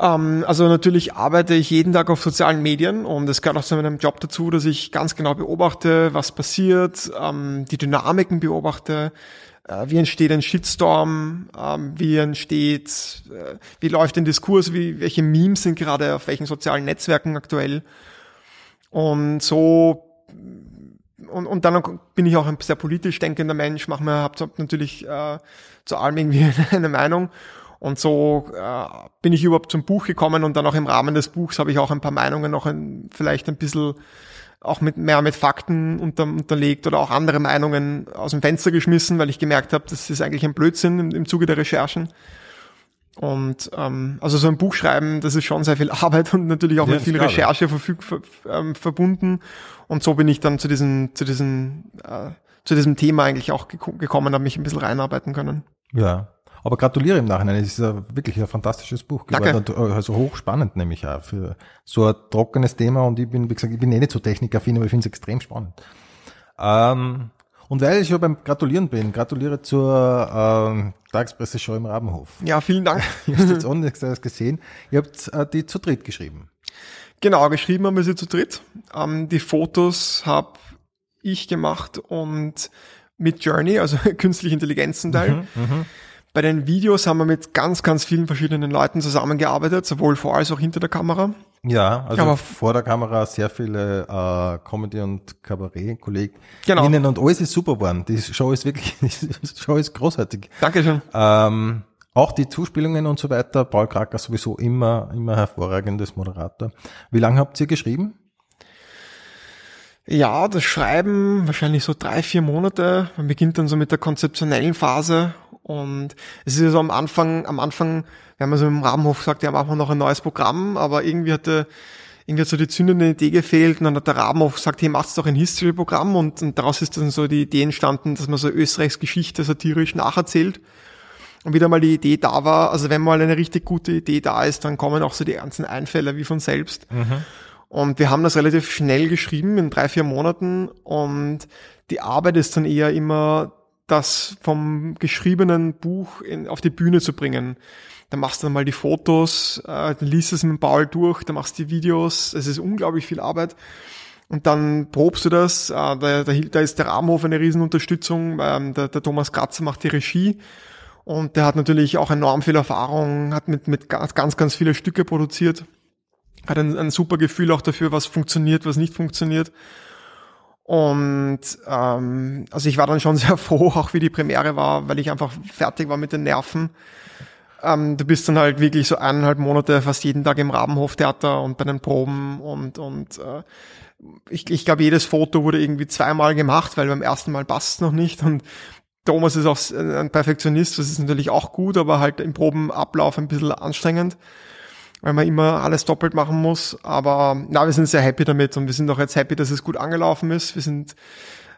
Ähm, also natürlich arbeite ich jeden Tag auf sozialen Medien und es gehört auch zu meinem Job dazu, dass ich ganz genau beobachte, was passiert, ähm, die Dynamiken beobachte, wie entsteht ein Shitstorm, ähm, wie entsteht, äh, wie läuft ein Diskurs, wie, welche Memes sind gerade auf welchen sozialen Netzwerken aktuell. Und so und, und dann bin ich auch ein sehr politisch denkender Mensch, mache mir hab natürlich äh, zu allem irgendwie eine Meinung. Und so äh, bin ich überhaupt zum Buch gekommen und dann auch im Rahmen des Buchs habe ich auch ein paar Meinungen noch ein, vielleicht ein bisschen auch mit mehr mit Fakten unter, unterlegt oder auch andere Meinungen aus dem Fenster geschmissen, weil ich gemerkt habe, das ist eigentlich ein Blödsinn im, im Zuge der Recherchen. Und ähm, also so ein Buch schreiben, das ist schon sehr viel Arbeit und natürlich auch ja, mit viel Recherche verfüg, ver, ähm, verbunden. Und so bin ich dann zu diesem, zu diesem, äh, zu diesem Thema eigentlich auch gekommen, habe mich ein bisschen reinarbeiten können. Ja, aber gratuliere im Nachhinein. Es ist ja wirklich ein fantastisches Buch geworden. Danke. Also hochspannend nämlich auch für so ein trockenes Thema. Und ich bin, wie gesagt, ich bin eh nicht so technikaffin, aber ich finde es extrem spannend. Ähm, und weil ich schon beim Gratulieren bin, gratuliere zur ähm, Tagespresse-Show im Rabenhof. Ja, vielen Dank. ich habe jetzt online gesehen. Ihr habt äh, die zu dritt geschrieben. Genau, geschrieben haben wir sie zu dritt. Ähm, die Fotos habe ich gemacht und mit Journey, also künstliche Intelligenz zum Teil. Mhm, mh. Bei den Videos haben wir mit ganz, ganz vielen verschiedenen Leuten zusammengearbeitet, sowohl vor als auch hinter der Kamera. Ja, also Aber vor der Kamera sehr viele äh, Comedy- und Kabarett-Kollegen. Genau. Und alles ist super geworden. Die Show ist wirklich, die Show ist großartig. Dankeschön. Ähm, auch die Zuspielungen und so weiter. Paul Kracker sowieso immer, immer hervorragendes Moderator. Wie lange habt ihr geschrieben? Ja, das Schreiben wahrscheinlich so drei, vier Monate. Man beginnt dann so mit der konzeptionellen Phase und es ist ja so am Anfang, am Anfang, wir haben ja so im Rahmenhof gesagt, wir haben einfach noch ein neues Programm, aber irgendwie hatte, irgendwie hat so die zündende Idee gefehlt und dann hat der Rabenhof gesagt, hey, macht's doch ein History-Programm und, und daraus ist dann so die Idee entstanden, dass man so Österreichs Geschichte satirisch nacherzählt. Und wieder mal die Idee da war, also wenn mal eine richtig gute Idee da ist, dann kommen auch so die ganzen Einfälle wie von selbst. Mhm. Und wir haben das relativ schnell geschrieben, in drei, vier Monaten. Und die Arbeit ist dann eher immer das vom geschriebenen Buch in, auf die Bühne zu bringen. Da machst du dann mal die Fotos, äh, dann liest es mit Paul durch, dann machst du die Videos. Es ist unglaublich viel Arbeit. Und dann probst du das. Äh, da, da, da ist der Rahmenhof eine Riesenunterstützung. Ähm, der, der Thomas Kratzer macht die Regie. Und der hat natürlich auch enorm viel Erfahrung, hat mit, mit ganz, ganz, ganz viele Stücke produziert. Hat ein, ein super Gefühl auch dafür, was funktioniert, was nicht funktioniert. Und ähm, also ich war dann schon sehr froh, auch wie die Premiere war, weil ich einfach fertig war mit den Nerven. Ähm, du bist dann halt wirklich so eineinhalb Monate fast jeden Tag im Rabenhoftheater und bei den Proben und und äh, ich, ich glaube, jedes Foto wurde irgendwie zweimal gemacht, weil beim ersten Mal passt es noch nicht. Und Thomas ist auch ein Perfektionist, das ist natürlich auch gut, aber halt im Probenablauf ein bisschen anstrengend weil man immer alles doppelt machen muss. Aber na, wir sind sehr happy damit und wir sind auch jetzt happy, dass es gut angelaufen ist. Wir sind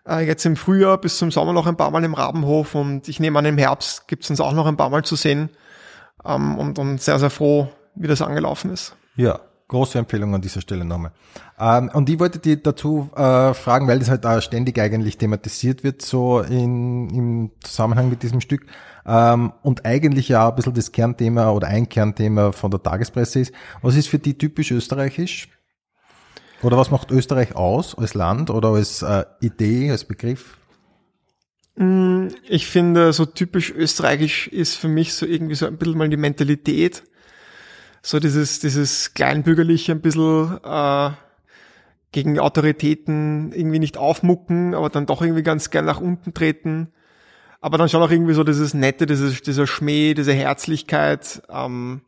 äh, jetzt im Frühjahr bis zum Sommer noch ein paar Mal im Rabenhof und ich nehme an, im Herbst gibt es uns auch noch ein paar Mal zu sehen ähm, und, und sehr, sehr froh, wie das angelaufen ist. Ja, große Empfehlung an dieser Stelle nochmal. Ähm, und ich wollte dir dazu äh, fragen, weil das halt auch ständig eigentlich thematisiert wird, so in, im Zusammenhang mit diesem Stück ähm, und eigentlich ja ein bisschen das Kernthema oder ein Kernthema von der Tagespresse ist. Was ist für die typisch österreichisch? Oder was macht Österreich aus als Land oder als äh, Idee, als Begriff? Mm, ich finde, so typisch österreichisch ist für mich so irgendwie so ein bisschen mal die Mentalität. So dieses, dieses kleinbürgerliche, ein bisschen äh, gegen Autoritäten irgendwie nicht aufmucken, aber dann doch irgendwie ganz gern nach unten treten aber dann schon auch irgendwie so dieses Nette, dieses, dieser Schmäh, diese Herzlichkeit. Ähm,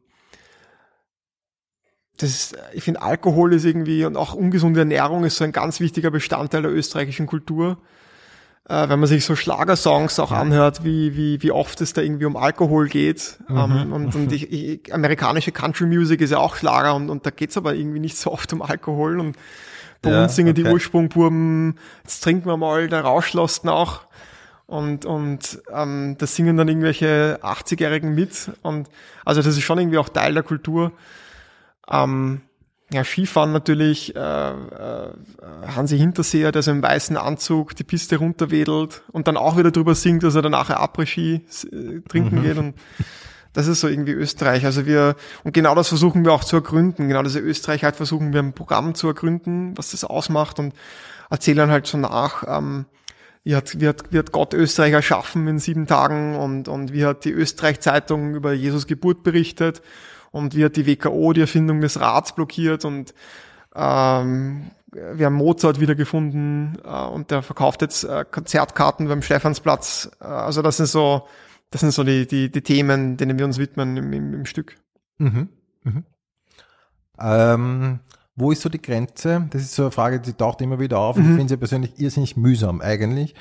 das ich finde, Alkohol ist irgendwie und auch ungesunde Ernährung ist so ein ganz wichtiger Bestandteil der österreichischen Kultur. Äh, wenn man sich so Schlagersongs auch anhört, wie, wie, wie oft es da irgendwie um Alkohol geht. Mhm. Ähm, und und ich, ich, amerikanische Country Music ist ja auch Schlager und, und da geht's aber irgendwie nicht so oft um Alkohol. Und bei ja, uns singen okay. die Ursprungburben, jetzt trinken wir mal, der Rauschlosten auch und, und ähm, das singen dann irgendwelche 80-Jährigen mit. Und also das ist schon irgendwie auch Teil der Kultur. Ähm, ja, Skifahren natürlich, äh, äh, Hansi Hinterseher, der so im weißen Anzug die Piste runterwedelt und dann auch wieder drüber singt, dass er danach Après-Ski äh, trinken mhm. geht. Und Das ist so irgendwie Österreich. Also wir, und genau das versuchen wir auch zu ergründen. Genau diese Österreichheit versuchen wir ein Programm zu ergründen, was das ausmacht und erzählen halt so nach, ähm, wie hat, wie, hat, wie hat Gott Österreich erschaffen in sieben Tagen und, und wie hat die Österreich-Zeitung über Jesus Geburt berichtet und wie hat die WKO die Erfindung des Rats blockiert und ähm, wir haben Mozart wiedergefunden äh, und der verkauft jetzt äh, Konzertkarten beim Stephansplatz. Äh, also das sind so, das sind so die, die, die Themen, denen wir uns widmen im, im, im Stück. Mhm. Mhm. Ähm, wo ist so die Grenze? Das ist so eine Frage, die taucht immer wieder auf. Mhm. Ich finde sie persönlich irrsinnig mühsam eigentlich.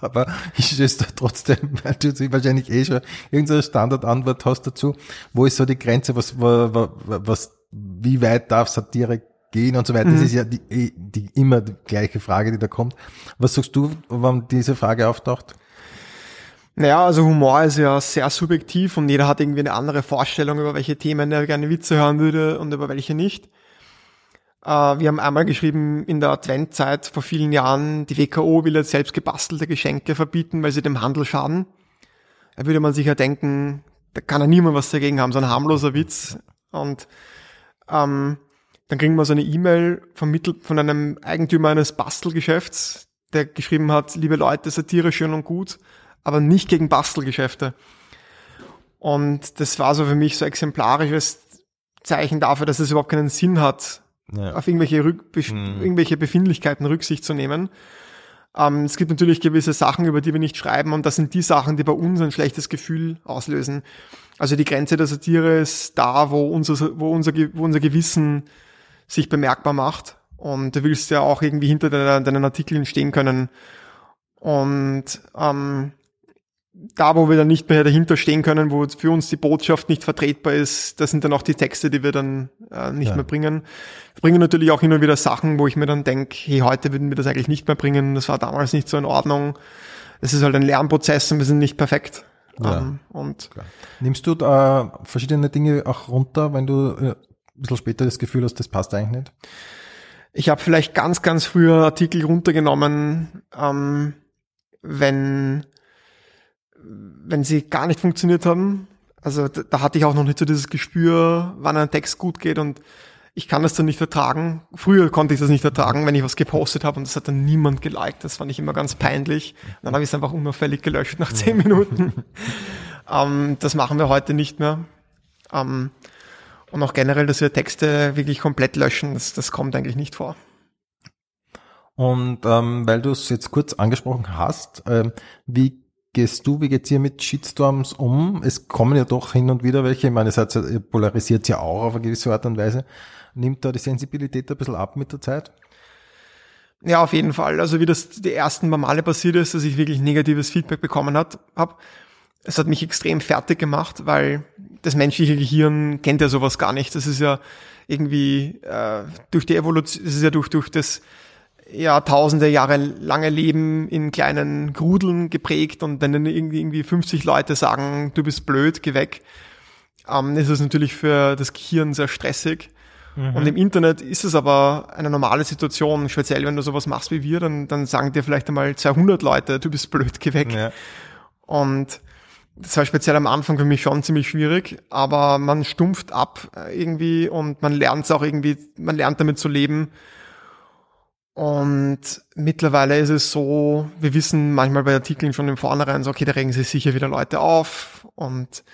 Aber ich es da trotzdem, weil du wahrscheinlich eh schon irgendeine Standardantwort hast dazu. Wo ist so die Grenze? Was, was, was wie weit darf Satire gehen und so weiter? Mhm. Das ist ja die, eh, die, immer die gleiche Frage, die da kommt. Was sagst du, wann diese Frage auftaucht? Naja, also Humor ist ja sehr subjektiv und jeder hat irgendwie eine andere Vorstellung, über welche Themen er gerne Witze hören würde und über welche nicht. Äh, wir haben einmal geschrieben in der Adventzeit vor vielen Jahren, die WKO will jetzt selbst gebastelte Geschenke verbieten, weil sie dem Handel schaden. Da würde man sich ja denken, da kann ja niemand was dagegen haben, so ein harmloser Witz. Und ähm, dann kriegen wir so eine E-Mail vermittelt von einem Eigentümer eines Bastelgeschäfts, der geschrieben hat, liebe Leute, Satire schön und gut, aber nicht gegen Bastelgeschäfte. Und das war so für mich so exemplarisches Zeichen dafür, dass es überhaupt keinen Sinn hat, ja. auf irgendwelche, Rück mhm. irgendwelche Befindlichkeiten Rücksicht zu nehmen. Ähm, es gibt natürlich gewisse Sachen, über die wir nicht schreiben und das sind die Sachen, die bei uns ein schlechtes Gefühl auslösen. Also die Grenze der Satire ist da, wo unser, wo unser, wo unser Gewissen sich bemerkbar macht. Und du willst ja auch irgendwie hinter deinen, deinen Artikeln stehen können. Und ähm, da, wo wir dann nicht mehr dahinter stehen können, wo für uns die Botschaft nicht vertretbar ist, das sind dann auch die Texte, die wir dann äh, nicht ja. mehr bringen. Wir bringen natürlich auch und wieder Sachen, wo ich mir dann denke, hey, heute würden wir das eigentlich nicht mehr bringen, das war damals nicht so in Ordnung. Es ist halt ein Lernprozess und wir sind nicht perfekt. Ja. Ähm, und Klar. Nimmst du da verschiedene Dinge auch runter, wenn du äh, ein bisschen später das Gefühl hast, das passt eigentlich nicht? Ich habe vielleicht ganz, ganz früher Artikel runtergenommen, ähm, wenn wenn sie gar nicht funktioniert haben. Also da, da hatte ich auch noch nicht so dieses Gespür, wann ein Text gut geht und ich kann das dann nicht ertragen. Früher konnte ich das nicht ertragen, wenn ich was gepostet habe und das hat dann niemand geliked. Das fand ich immer ganz peinlich. Dann habe ich es einfach unauffällig gelöscht nach zehn Minuten. ähm, das machen wir heute nicht mehr. Ähm, und auch generell, dass wir Texte wirklich komplett löschen, das, das kommt eigentlich nicht vor. Und ähm, weil du es jetzt kurz angesprochen hast, ähm, wie gehst du, wie geht's hier mit Shitstorms um? Es kommen ja doch hin und wieder welche, ich meine, es polarisiert ja auch auf eine gewisse Art und Weise. Nimmt da die Sensibilität ein bisschen ab mit der Zeit? Ja, auf jeden Fall. Also wie das die ersten Male passiert ist, dass ich wirklich negatives Feedback bekommen hat, hab, es hat mich extrem fertig gemacht, weil das menschliche Gehirn kennt ja sowas gar nicht. Das ist ja irgendwie äh, durch die Evolution, es ist ja durch, durch das ja, tausende Jahre lange Leben in kleinen Grudeln geprägt und wenn dann irgendwie 50 Leute sagen, du bist blöd, geh weg, ähm, ist es natürlich für das Gehirn sehr stressig. Mhm. Und im Internet ist es aber eine normale Situation, speziell wenn du sowas machst wie wir, dann, dann sagen dir vielleicht einmal 200 Leute, du bist blöd, geh weg. Ja. Und das war speziell am Anfang für mich schon ziemlich schwierig, aber man stumpft ab irgendwie und man lernt es auch irgendwie, man lernt damit zu leben und mittlerweile ist es so, wir wissen manchmal bei Artikeln schon im Vornherein so, okay, da regen sich sicher wieder Leute auf. Und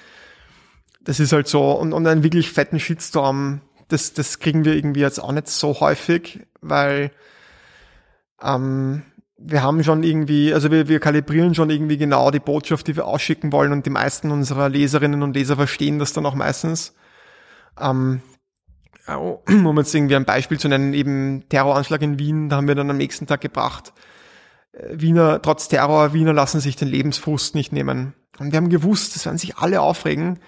das ist halt so, und, und einen wirklich fetten Shitstorm, das, das kriegen wir irgendwie jetzt auch nicht so häufig, weil ähm, wir haben schon irgendwie, also wir, wir kalibrieren schon irgendwie genau die Botschaft, die wir ausschicken wollen. Und die meisten unserer Leserinnen und Leser verstehen das dann auch meistens. Ähm, um jetzt irgendwie ein Beispiel zu nennen, eben Terroranschlag in Wien, da haben wir dann am nächsten Tag gebracht. Äh, Wiener, trotz Terror, Wiener lassen sich den Lebensfrust nicht nehmen. Und wir haben gewusst, es werden sich alle aufregen.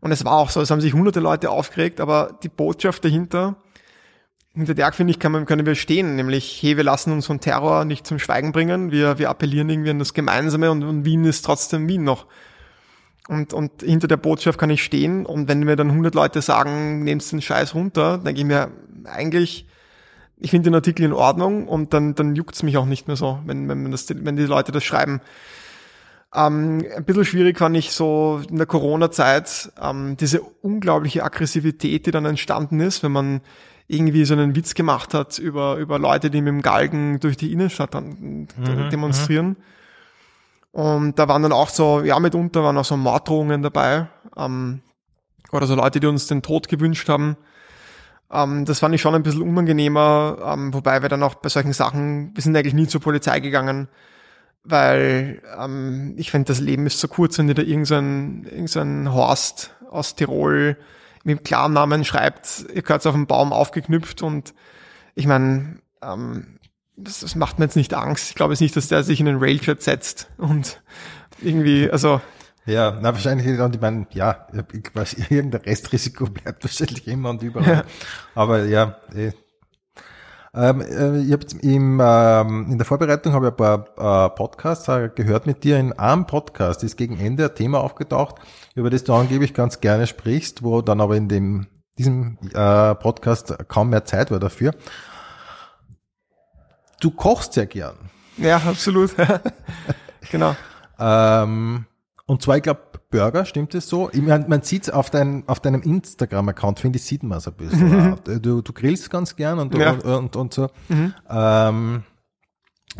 Und es war auch so, es haben sich hunderte Leute aufgeregt, aber die Botschaft dahinter, hinter der, finde ich, man, können wir stehen, nämlich, hey, wir lassen uns von Terror nicht zum Schweigen bringen, wir, wir appellieren irgendwie an das Gemeinsame und, und Wien ist trotzdem Wien noch. Und, und hinter der Botschaft kann ich stehen. Und wenn mir dann 100 Leute sagen, nehmst den Scheiß runter, denke ich mir, eigentlich, ich finde den Artikel in Ordnung und dann, dann juckt's mich auch nicht mehr so, wenn, wenn, das, wenn die Leute das schreiben. Ähm, ein bisschen schwierig fand ich so in der Corona-Zeit ähm, diese unglaubliche Aggressivität, die dann entstanden ist, wenn man irgendwie so einen Witz gemacht hat über, über Leute, die mit dem Galgen durch die Innenstadt dann Mhm, demonstrieren. Und da waren dann auch so, ja, mitunter waren auch so Morddrohungen dabei. Ähm, oder so Leute, die uns den Tod gewünscht haben. Ähm, das fand ich schon ein bisschen unangenehmer, ähm, wobei wir dann auch bei solchen Sachen, wir sind eigentlich nie zur Polizei gegangen, weil ähm, ich finde, das Leben ist so kurz, wenn dir da irgendein, irgendein Horst aus Tirol mit dem Klarnamen schreibt, ihr gehört auf dem Baum aufgeknüpft und ich meine, ähm, das, das macht mir jetzt nicht Angst. Ich glaube jetzt nicht, dass der sich in den Railchat setzt und irgendwie, also Ja, na, wahrscheinlich, und ich meine, ja, ich weiß, irgendein Restrisiko bleibt wahrscheinlich immer und überall. Ja. Aber ja, eh. Ähm, äh, ich hab jetzt im, ähm, in der Vorbereitung habe ich ein paar äh, Podcasts gehört mit dir. In einem Podcast ist gegen Ende ein Thema aufgetaucht, über das du angeblich ganz gerne sprichst, wo dann aber in dem diesem äh, Podcast kaum mehr Zeit war dafür. Du kochst sehr gern. ja, absolut. genau. Ähm, und zwar, ich glaube, Burger, stimmt es so? Ich mein, man sieht auf, dein, auf deinem Instagram-Account, finde ich, sieht man es ein bisschen. du, du grillst ganz gern und, Ja. und, und, und so. Ähm,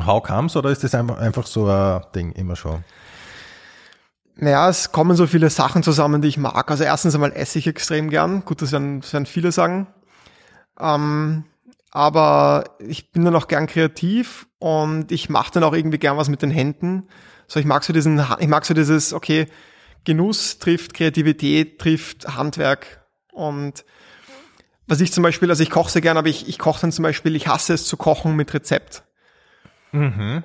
how comes oder ist das einfach, einfach so ein Ding immer schon? Naja, es kommen so viele Sachen zusammen, die ich mag. Also erstens einmal esse ich extrem gern. Gut, das werden, das werden viele sagen. Ähm, aber ich bin dann auch gern kreativ und ich mache dann auch irgendwie gern was mit den Händen. So, ich mag so diesen, ich mag so dieses, okay, Genuss trifft Kreativität, trifft Handwerk. Und was ich zum Beispiel, also ich koche sehr gern, aber ich, ich koche dann zum Beispiel, ich hasse es zu kochen mit Rezept.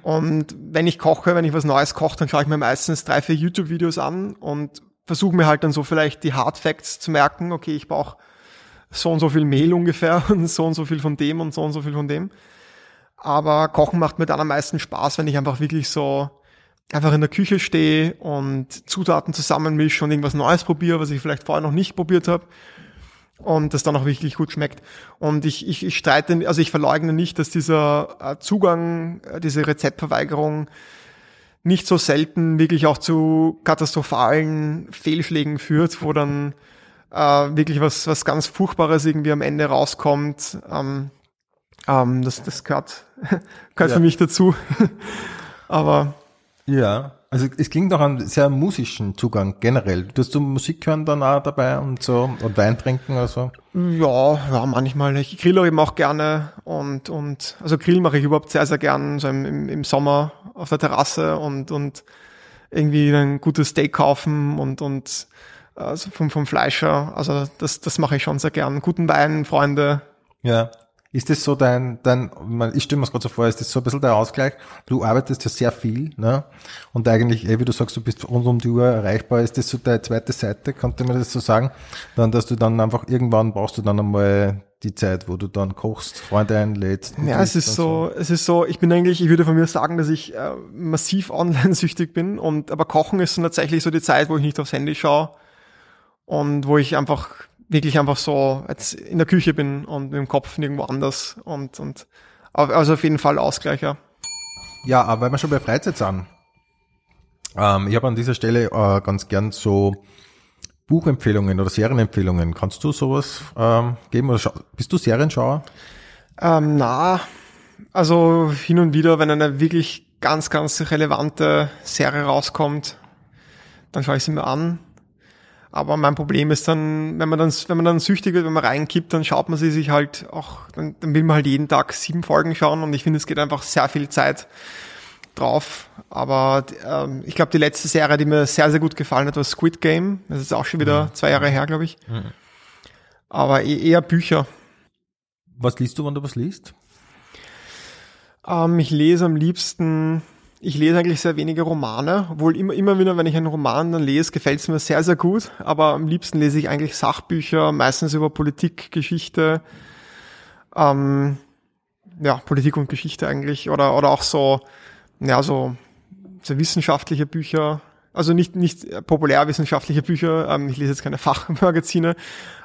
Und wenn ich koche, wenn ich was Neues koche, dann schaue ich mir meistens drei, vier YouTube-Videos an und versuche mir halt dann so vielleicht die Hard Facts zu merken. Okay, ich brauche so und so viel Mehl ungefähr und so und so viel von dem und so und so viel von dem. Aber Kochen macht mir dann am meisten Spaß, wenn ich einfach wirklich so einfach in der Küche stehe und Zutaten zusammenmische und irgendwas Neues probiere, was ich vielleicht vorher noch nicht probiert habe und das dann auch wirklich gut schmeckt. Und ich, ich, ich streite, also ich verleugne nicht, dass dieser äh, Zugang, äh, diese Rezeptverweigerung nicht so selten wirklich auch zu katastrophalen Fehlschlägen führt, wo dann äh, wirklich was, was ganz Furchtbares irgendwie am Ende rauskommt. Ähm, ähm, das, das gehört, gehört Ja. für mich dazu. Aber Ja, also es klingt auch einen sehr musischen Zugang generell. Du hast du Musik hören dann auch dabei und so und Wein trinken oder so. Ja, ja, manchmal. Ich grille eben auch gerne und, und, also Grillen mache ich überhaupt sehr, sehr gern, so im, im, im Sommer auf der Terrasse und, und irgendwie ein gutes Steak kaufen und, und, also vom, vom Fleischer. Also das, das mache ich schon sehr gern. Guten Wein, Freunde. Ja. Ist das so dein, dein, ich stelle mir es gerade so vor, ist das so ein bisschen der Ausgleich? Du arbeitest ja sehr viel, ne? Und eigentlich, eh, wie du sagst, du bist rund um die Uhr erreichbar. Ist das so deine zweite Seite? Könnte man das so sagen? Dann, dass du dann einfach irgendwann brauchst du dann einmal die Zeit, wo du dann kochst, Freunde einlädst. Ja, es ist und so, es ist so, ich bin eigentlich, ich würde von mir sagen, dass ich äh, massiv online-süchtig bin und aber Kochen ist dann tatsächlich so die Zeit, wo ich nicht aufs Handy schaue und wo ich einfach wirklich einfach so jetzt in der Küche bin und mit dem Kopf nirgendwo anders und und also auf jeden Fall Ausgleich, ja. Ja, aber wenn wir schon bei Freizeit sind. Ähm, ich habe an dieser Stelle äh, ganz gern so Buchempfehlungen oder Serienempfehlungen. Kannst du sowas ähm, geben? Oder bist du Serienschauer? Ähm, na, also hin und wieder, wenn eine wirklich ganz, ganz relevante Serie rauskommt, dann schaue ich sie mir an. Aber mein Problem ist dann, wenn man dann, wenn man dann süchtig wird, wenn man reinkippt, dann schaut man sie sich halt auch, dann, dann will man halt jeden Tag sieben Folgen schauen und ich finde, es geht einfach sehr viel Zeit drauf. Aber ähm, ich glaube, die letzte Serie, die mir sehr, sehr gut gefallen hat, war Squid Game. Das ist auch schon wieder zwei Jahre her, glaube ich. Aber eh- eher Bücher. Was liest du, wenn du was liest? Ähm, ich lese am liebsten, ich lese eigentlich sehr wenige Romane, obwohl immer, immer wieder, wenn ich einen Roman dann lese, gefällt es mir sehr, sehr gut. Aber am liebsten lese ich eigentlich Sachbücher, meistens über Politik, Geschichte, ähm, ja, Politik und Geschichte eigentlich, oder, oder auch so, ja, so, so wissenschaftliche Bücher. Also nicht, nicht populärwissenschaftliche Bücher, ähm, ich lese jetzt keine Fachmagazine,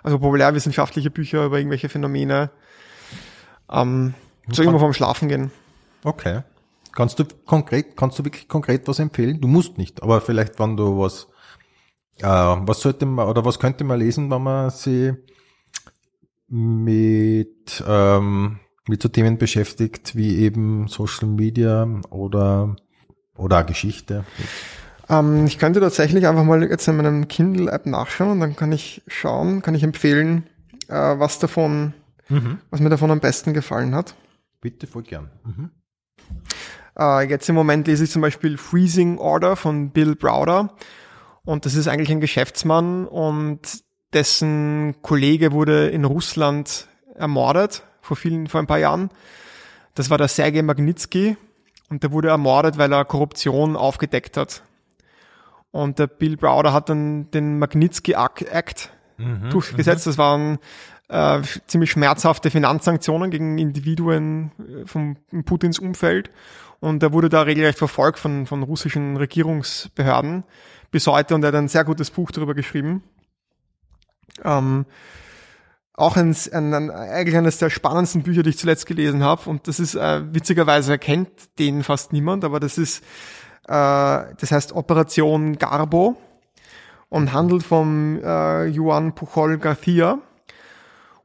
also populärwissenschaftliche Bücher über irgendwelche Phänomene. Ähm, so immer vorm Schlafen gehen. Okay. Kannst du konkret, kannst du wirklich konkret was empfehlen? Du musst nicht, aber vielleicht, wenn du was, äh, was sollte man oder was könnte man lesen, wenn man sie mit, ähm, mit so Themen beschäftigt wie eben Social Media oder, oder Geschichte? Ähm, ich könnte tatsächlich einfach mal jetzt in meinem Kindle-App nachschauen und dann kann ich schauen, kann ich empfehlen, äh, was davon, Mhm. was mir davon am besten gefallen hat. Bitte, voll gern. Mhm. Äh, jetzt im Moment lese ich zum Beispiel Freezing Order von Bill Browder. Und das ist eigentlich ein Geschäftsmann und dessen Kollege wurde in Russland ermordet vor vielen, vor ein paar Jahren. Das war der Sergei Magnitsky und der wurde ermordet, weil er Korruption aufgedeckt hat. Und der Bill Browder hat dann den Magnitsky Act Mhm. durchgesetzt. Das waren äh, ziemlich schmerzhafte Finanzsanktionen gegen Individuen äh, von Putins Umfeld. Und er wurde da regelrecht verfolgt von, von russischen Regierungsbehörden bis heute. Und er hat ein sehr gutes Buch darüber geschrieben. Ähm, auch ein, ein, ein, eigentlich eines der spannendsten Bücher, die ich zuletzt gelesen habe. Und das ist äh, witzigerweise kennt den fast niemand, aber das ist, äh, das heißt Operation Garbo und handelt vom äh, Juan Pujol Garcia.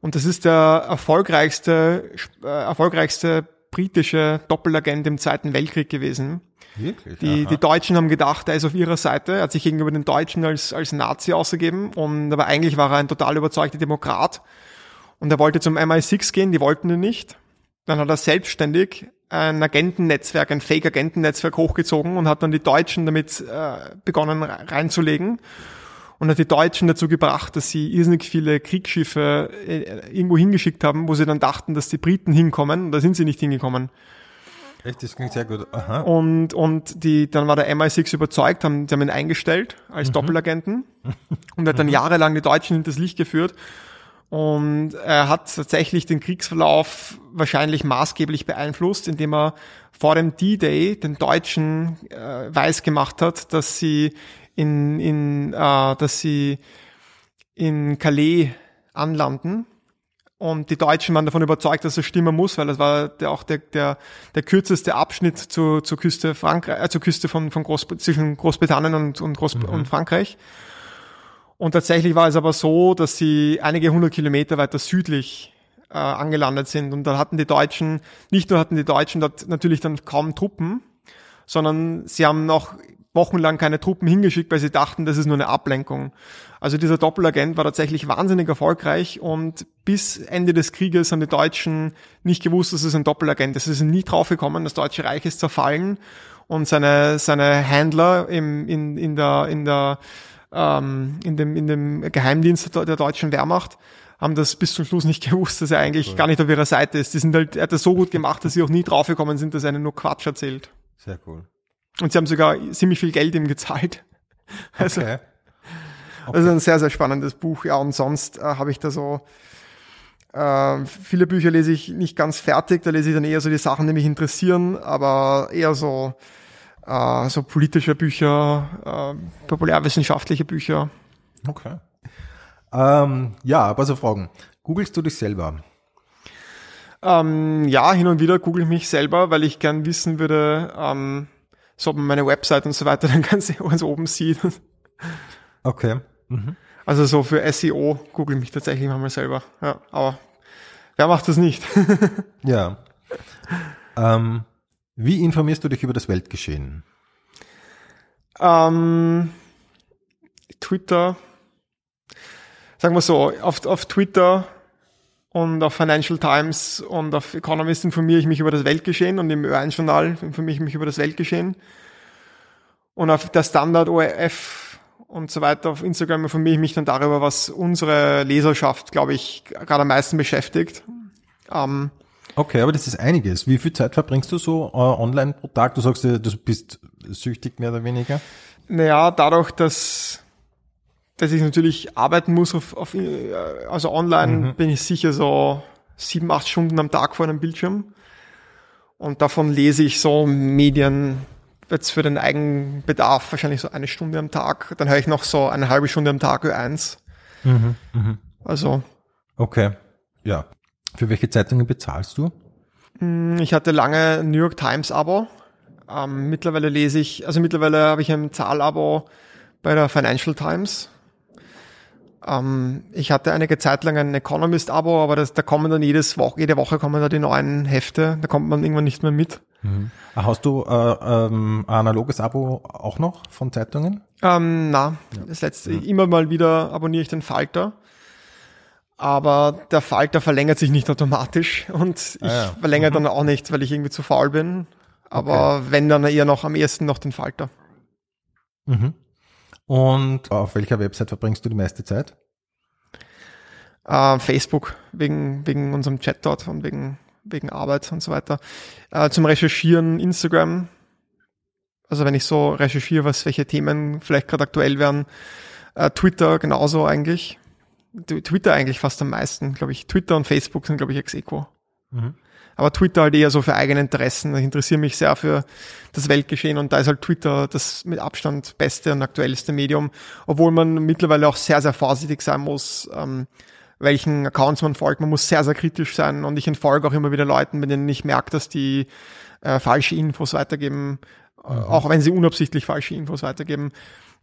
Und das ist der erfolgreichste, äh, erfolgreichste britische Doppelagent im Zweiten Weltkrieg gewesen. Wirklich? Die, Aha. die Deutschen haben gedacht, er ist auf ihrer Seite, er hat sich gegenüber den Deutschen als, als Nazi ausgegeben und aber eigentlich war er ein total überzeugter Demokrat und er wollte zum MI6 gehen, die wollten ihn nicht. Dann hat er selbstständig ein Agentennetzwerk, ein Fake-Agentennetzwerk hochgezogen und hat dann die Deutschen damit äh, begonnen reinzulegen und hat die Deutschen dazu gebracht, dass sie irrsinnig viele Kriegsschiffe äh, irgendwo hingeschickt haben, wo sie dann dachten, dass die Briten hinkommen. Und da sind sie nicht hingekommen. Echt, das klingt sehr gut. Aha. Und, und die, dann war der MI6 überzeugt, haben, die haben ihn eingestellt als Doppelagenten und er hat dann jahrelang die Deutschen hinters Licht geführt. Und er hat tatsächlich den Kriegsverlauf wahrscheinlich maßgeblich beeinflusst, indem er vor dem D-Day den Deutschen äh, weiß gemacht hat, dass sie in, in, äh, dass sie in Calais anlanden. Und die Deutschen waren davon überzeugt, dass es stimmen muss, weil das war der, auch der, der, der kürzeste Abschnitt zur, zur Küste Frankreich, äh, zur Küste von, von Groß, zwischen Großbritannien und, und, Groß, und Frankreich. Und tatsächlich war es aber so, dass sie einige hundert Kilometer weiter südlich äh, angelandet sind. Und da hatten die Deutschen, nicht nur hatten die Deutschen dort natürlich dann kaum Truppen, sondern sie haben noch wochenlang keine Truppen hingeschickt, weil sie dachten, das ist nur eine Ablenkung. Also dieser Doppelagent war tatsächlich wahnsinnig erfolgreich und bis Ende des Krieges haben die Deutschen nicht gewusst, dass es ein Doppelagent ist. Es ist nie draufgekommen, das Deutsche Reich ist zerfallen und seine, seine Händler im, in, in der, in der, ähm, in dem, in dem Geheimdienst der, deutschen Wehrmacht haben das bis zum Schluss nicht gewusst, dass er eigentlich gar nicht auf ihrer Seite ist. Die sind halt, er hat das so gut gemacht, dass sie auch nie draufgekommen sind, dass er ihnen nur Quatsch erzählt. Sehr cool. Und sie haben sogar ziemlich viel Geld ihm gezahlt. Also, Okay. also ein sehr, sehr spannendes Buch. Ja, und sonst äh, habe ich da so, äh, viele Bücher lese ich nicht ganz fertig, da lese ich dann eher so die Sachen, die mich interessieren, aber eher so, äh, so politische Bücher, äh, populärwissenschaftliche Bücher. Okay. Ähm, ja, aber so Fragen. Googlest du dich selber? Ähm, ja, hin und wieder google ich mich selber, weil ich gern wissen würde, ähm, so ob man meine Website und so weiter dann ganz, ganz oben sieht. Okay. Also so für SEO google ich mich tatsächlich manchmal selber. Ja, aber wer macht das nicht? Ja. ähm, wie informierst du dich über das Weltgeschehen? ähm, Twitter, sagen wir so, auf, auf Twitter und auf Financial Times und auf Economist informiere ich mich über das Weltgeschehen und im Ö1-Journal informiere ich mich über das Weltgeschehen. Und auf der Standard ORF und so weiter auf Instagram informiere ich mich dann darüber, was unsere Leserschaft, glaube ich, gerade am meisten beschäftigt. Ähm, Okay, aber das ist einiges. Wie viel Zeit verbringst du so äh, online pro Tag? Du sagst, du bist süchtig mehr oder weniger. Naja, dadurch, dass, dass ich natürlich arbeiten muss auf, auf äh, also online bin ich sicher so sieben, acht Stunden am Tag vor einem Bildschirm. Und davon lese ich so Medien jetzt für den Eigenbedarf wahrscheinlich so eine Stunde am Tag. Dann höre ich noch so eine halbe Stunde am Tag Ö1. Also Okay. Ja. Für welche Zeitungen bezahlst du? ich hatte lange New York Times Abo Ähm, mittlerweile lese ich, also mittlerweile habe ich ein Zahlabo bei der Financial Times. Ähm, ich hatte einige Zeit lang ein Economist-Abo, aber das, da kommen dann jedes Woche, jede Woche kommen da die neuen Hefte. Da kommt man irgendwann nicht mehr mit. Mhm. Hast du äh, ähm, ein analoges Abo auch noch von Zeitungen? Ähm, na, das letzte, immer mal wieder abonniere ich den Falter. Aber der Falter verlängert sich nicht automatisch und ich Ah ja. verlängere dann auch nicht, weil ich irgendwie zu faul bin. Aber wenn, dann eher noch am ehesten noch den Falter. Mhm. Und auf welcher Website verbringst du die meiste Zeit? Äh, Facebook, wegen, wegen unserem Chat dort und wegen, wegen Arbeit und so weiter. Äh, zum Recherchieren Instagram. Also wenn ich so recherchiere, was welche Themen vielleicht gerade aktuell wären. Äh, Twitter genauso eigentlich. Twitter eigentlich fast am meisten, glaube ich. Twitter und Facebook sind, glaube ich, ex equo. Mhm. Aber Twitter halt eher so für eigene Interessen. Ich interessiere mich sehr für das Weltgeschehen und da ist halt Twitter das mit Abstand beste und aktuellste Medium, obwohl man mittlerweile auch sehr, sehr vorsichtig sein muss, ähm, welchen Accounts man folgt. Man muss sehr, sehr kritisch sein und ich entfolge auch immer wieder Leuten, bei denen ich merke, dass die äh, falsche Infos weitergeben, äh, auch wenn sie unabsichtlich falsche Infos weitergeben.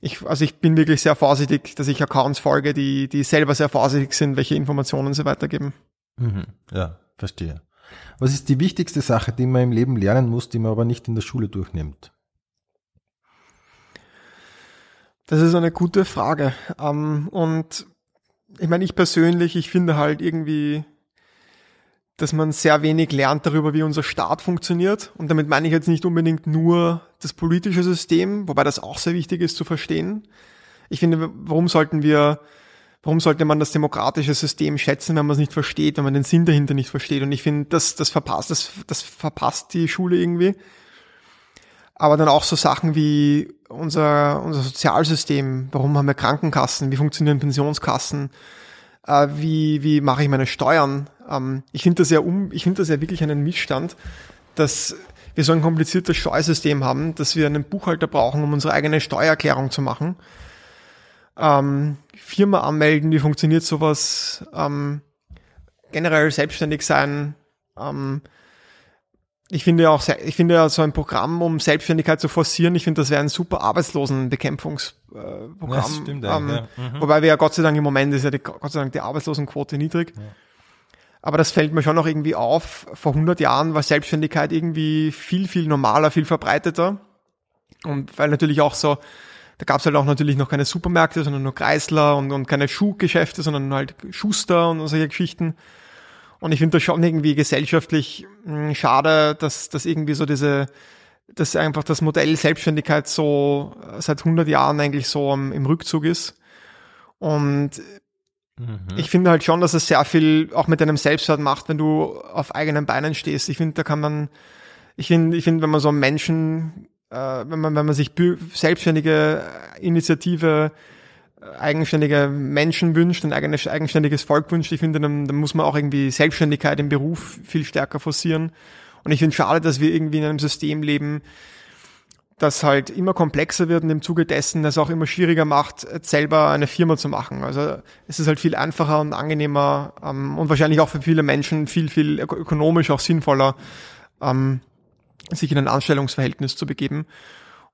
Ich, also ich bin wirklich sehr vorsichtig, dass ich Accounts folge, die, die selber sehr vorsichtig sind, welche Informationen sie weitergeben. Mhm. Ja, verstehe. Was ist die wichtigste Sache, die man im Leben lernen muss, die man aber nicht in der Schule durchnimmt? Das ist eine gute Frage. Ähm, und ich meine, ich persönlich, ich finde halt irgendwie, dass man sehr wenig lernt darüber, wie unser Staat funktioniert. Und damit meine ich jetzt nicht unbedingt nur das politische System, wobei das auch sehr wichtig ist zu verstehen. Ich finde, warum sollten wir, warum sollte man das demokratische System schätzen, wenn man es nicht versteht, wenn man den Sinn dahinter nicht versteht? Und ich finde, das, das verpasst, das, das verpasst die Schule irgendwie aber dann auch so Sachen wie unser, unser Sozialsystem, warum haben wir Krankenkassen, wie funktionieren Pensionskassen, äh, wie, wie mache ich meine Steuern. Ähm, ich finde das ja um, ich finde das ja wirklich einen Missstand, dass wir so ein kompliziertes Steuersystem haben, dass wir einen Buchhalter brauchen, um unsere eigene Steuererklärung zu machen. Ähm, Firma anmelden, wie funktioniert sowas, ähm, generell selbstständig sein, ähm, ich finde ja auch, ich finde ja so ein Programm, um Selbstständigkeit zu forcieren, ich finde, das wäre ein super Arbeitslosenbekämpfungsprogramm. Programm. Das stimmt eigentlich, ja. Mhm. Wobei wir ja Gott sei Dank im Moment ist ja die, Gott sei Dank die Arbeitslosenquote niedrig. Aber das fällt mir schon noch irgendwie auf. Vor 100 Jahren war Selbstständigkeit irgendwie viel, viel normaler, viel verbreiteter. Und weil natürlich auch so, da gab es halt auch natürlich noch keine Supermärkte, sondern nur Kreisler und, und keine Schuhgeschäfte, sondern halt Schuster und solche Geschichten. Und ich finde das schon irgendwie gesellschaftlich mh, schade, dass, dass irgendwie so diese, dass einfach das Modell Selbstständigkeit so äh, seit 100 Jahren eigentlich so am- im Rückzug ist. Und ich finde halt schon, dass es sehr viel auch mit deinem Selbstwert macht, wenn du auf eigenen Beinen stehst. Ich finde, da kann man, ich finde, ich finde, wenn man so Menschen, äh, wenn man, wenn man sich selbstständige Initiative, äh, eigenständige Menschen wünscht, ein eigenes, eigenständiges Volk wünscht, ich finde, dann, dann muss man auch irgendwie Selbstständigkeit im Beruf viel stärker forcieren. Und ich finde schade, dass wir irgendwie in einem System leben, das halt immer komplexer wird und im Zuge dessen das auch immer schwieriger macht, selber eine Firma zu machen. Also es ist halt viel einfacher und angenehmer ähm, und wahrscheinlich auch für viele Menschen viel, viel ök- ökonomisch auch sinnvoller, ähm, sich in ein Anstellungsverhältnis zu begeben.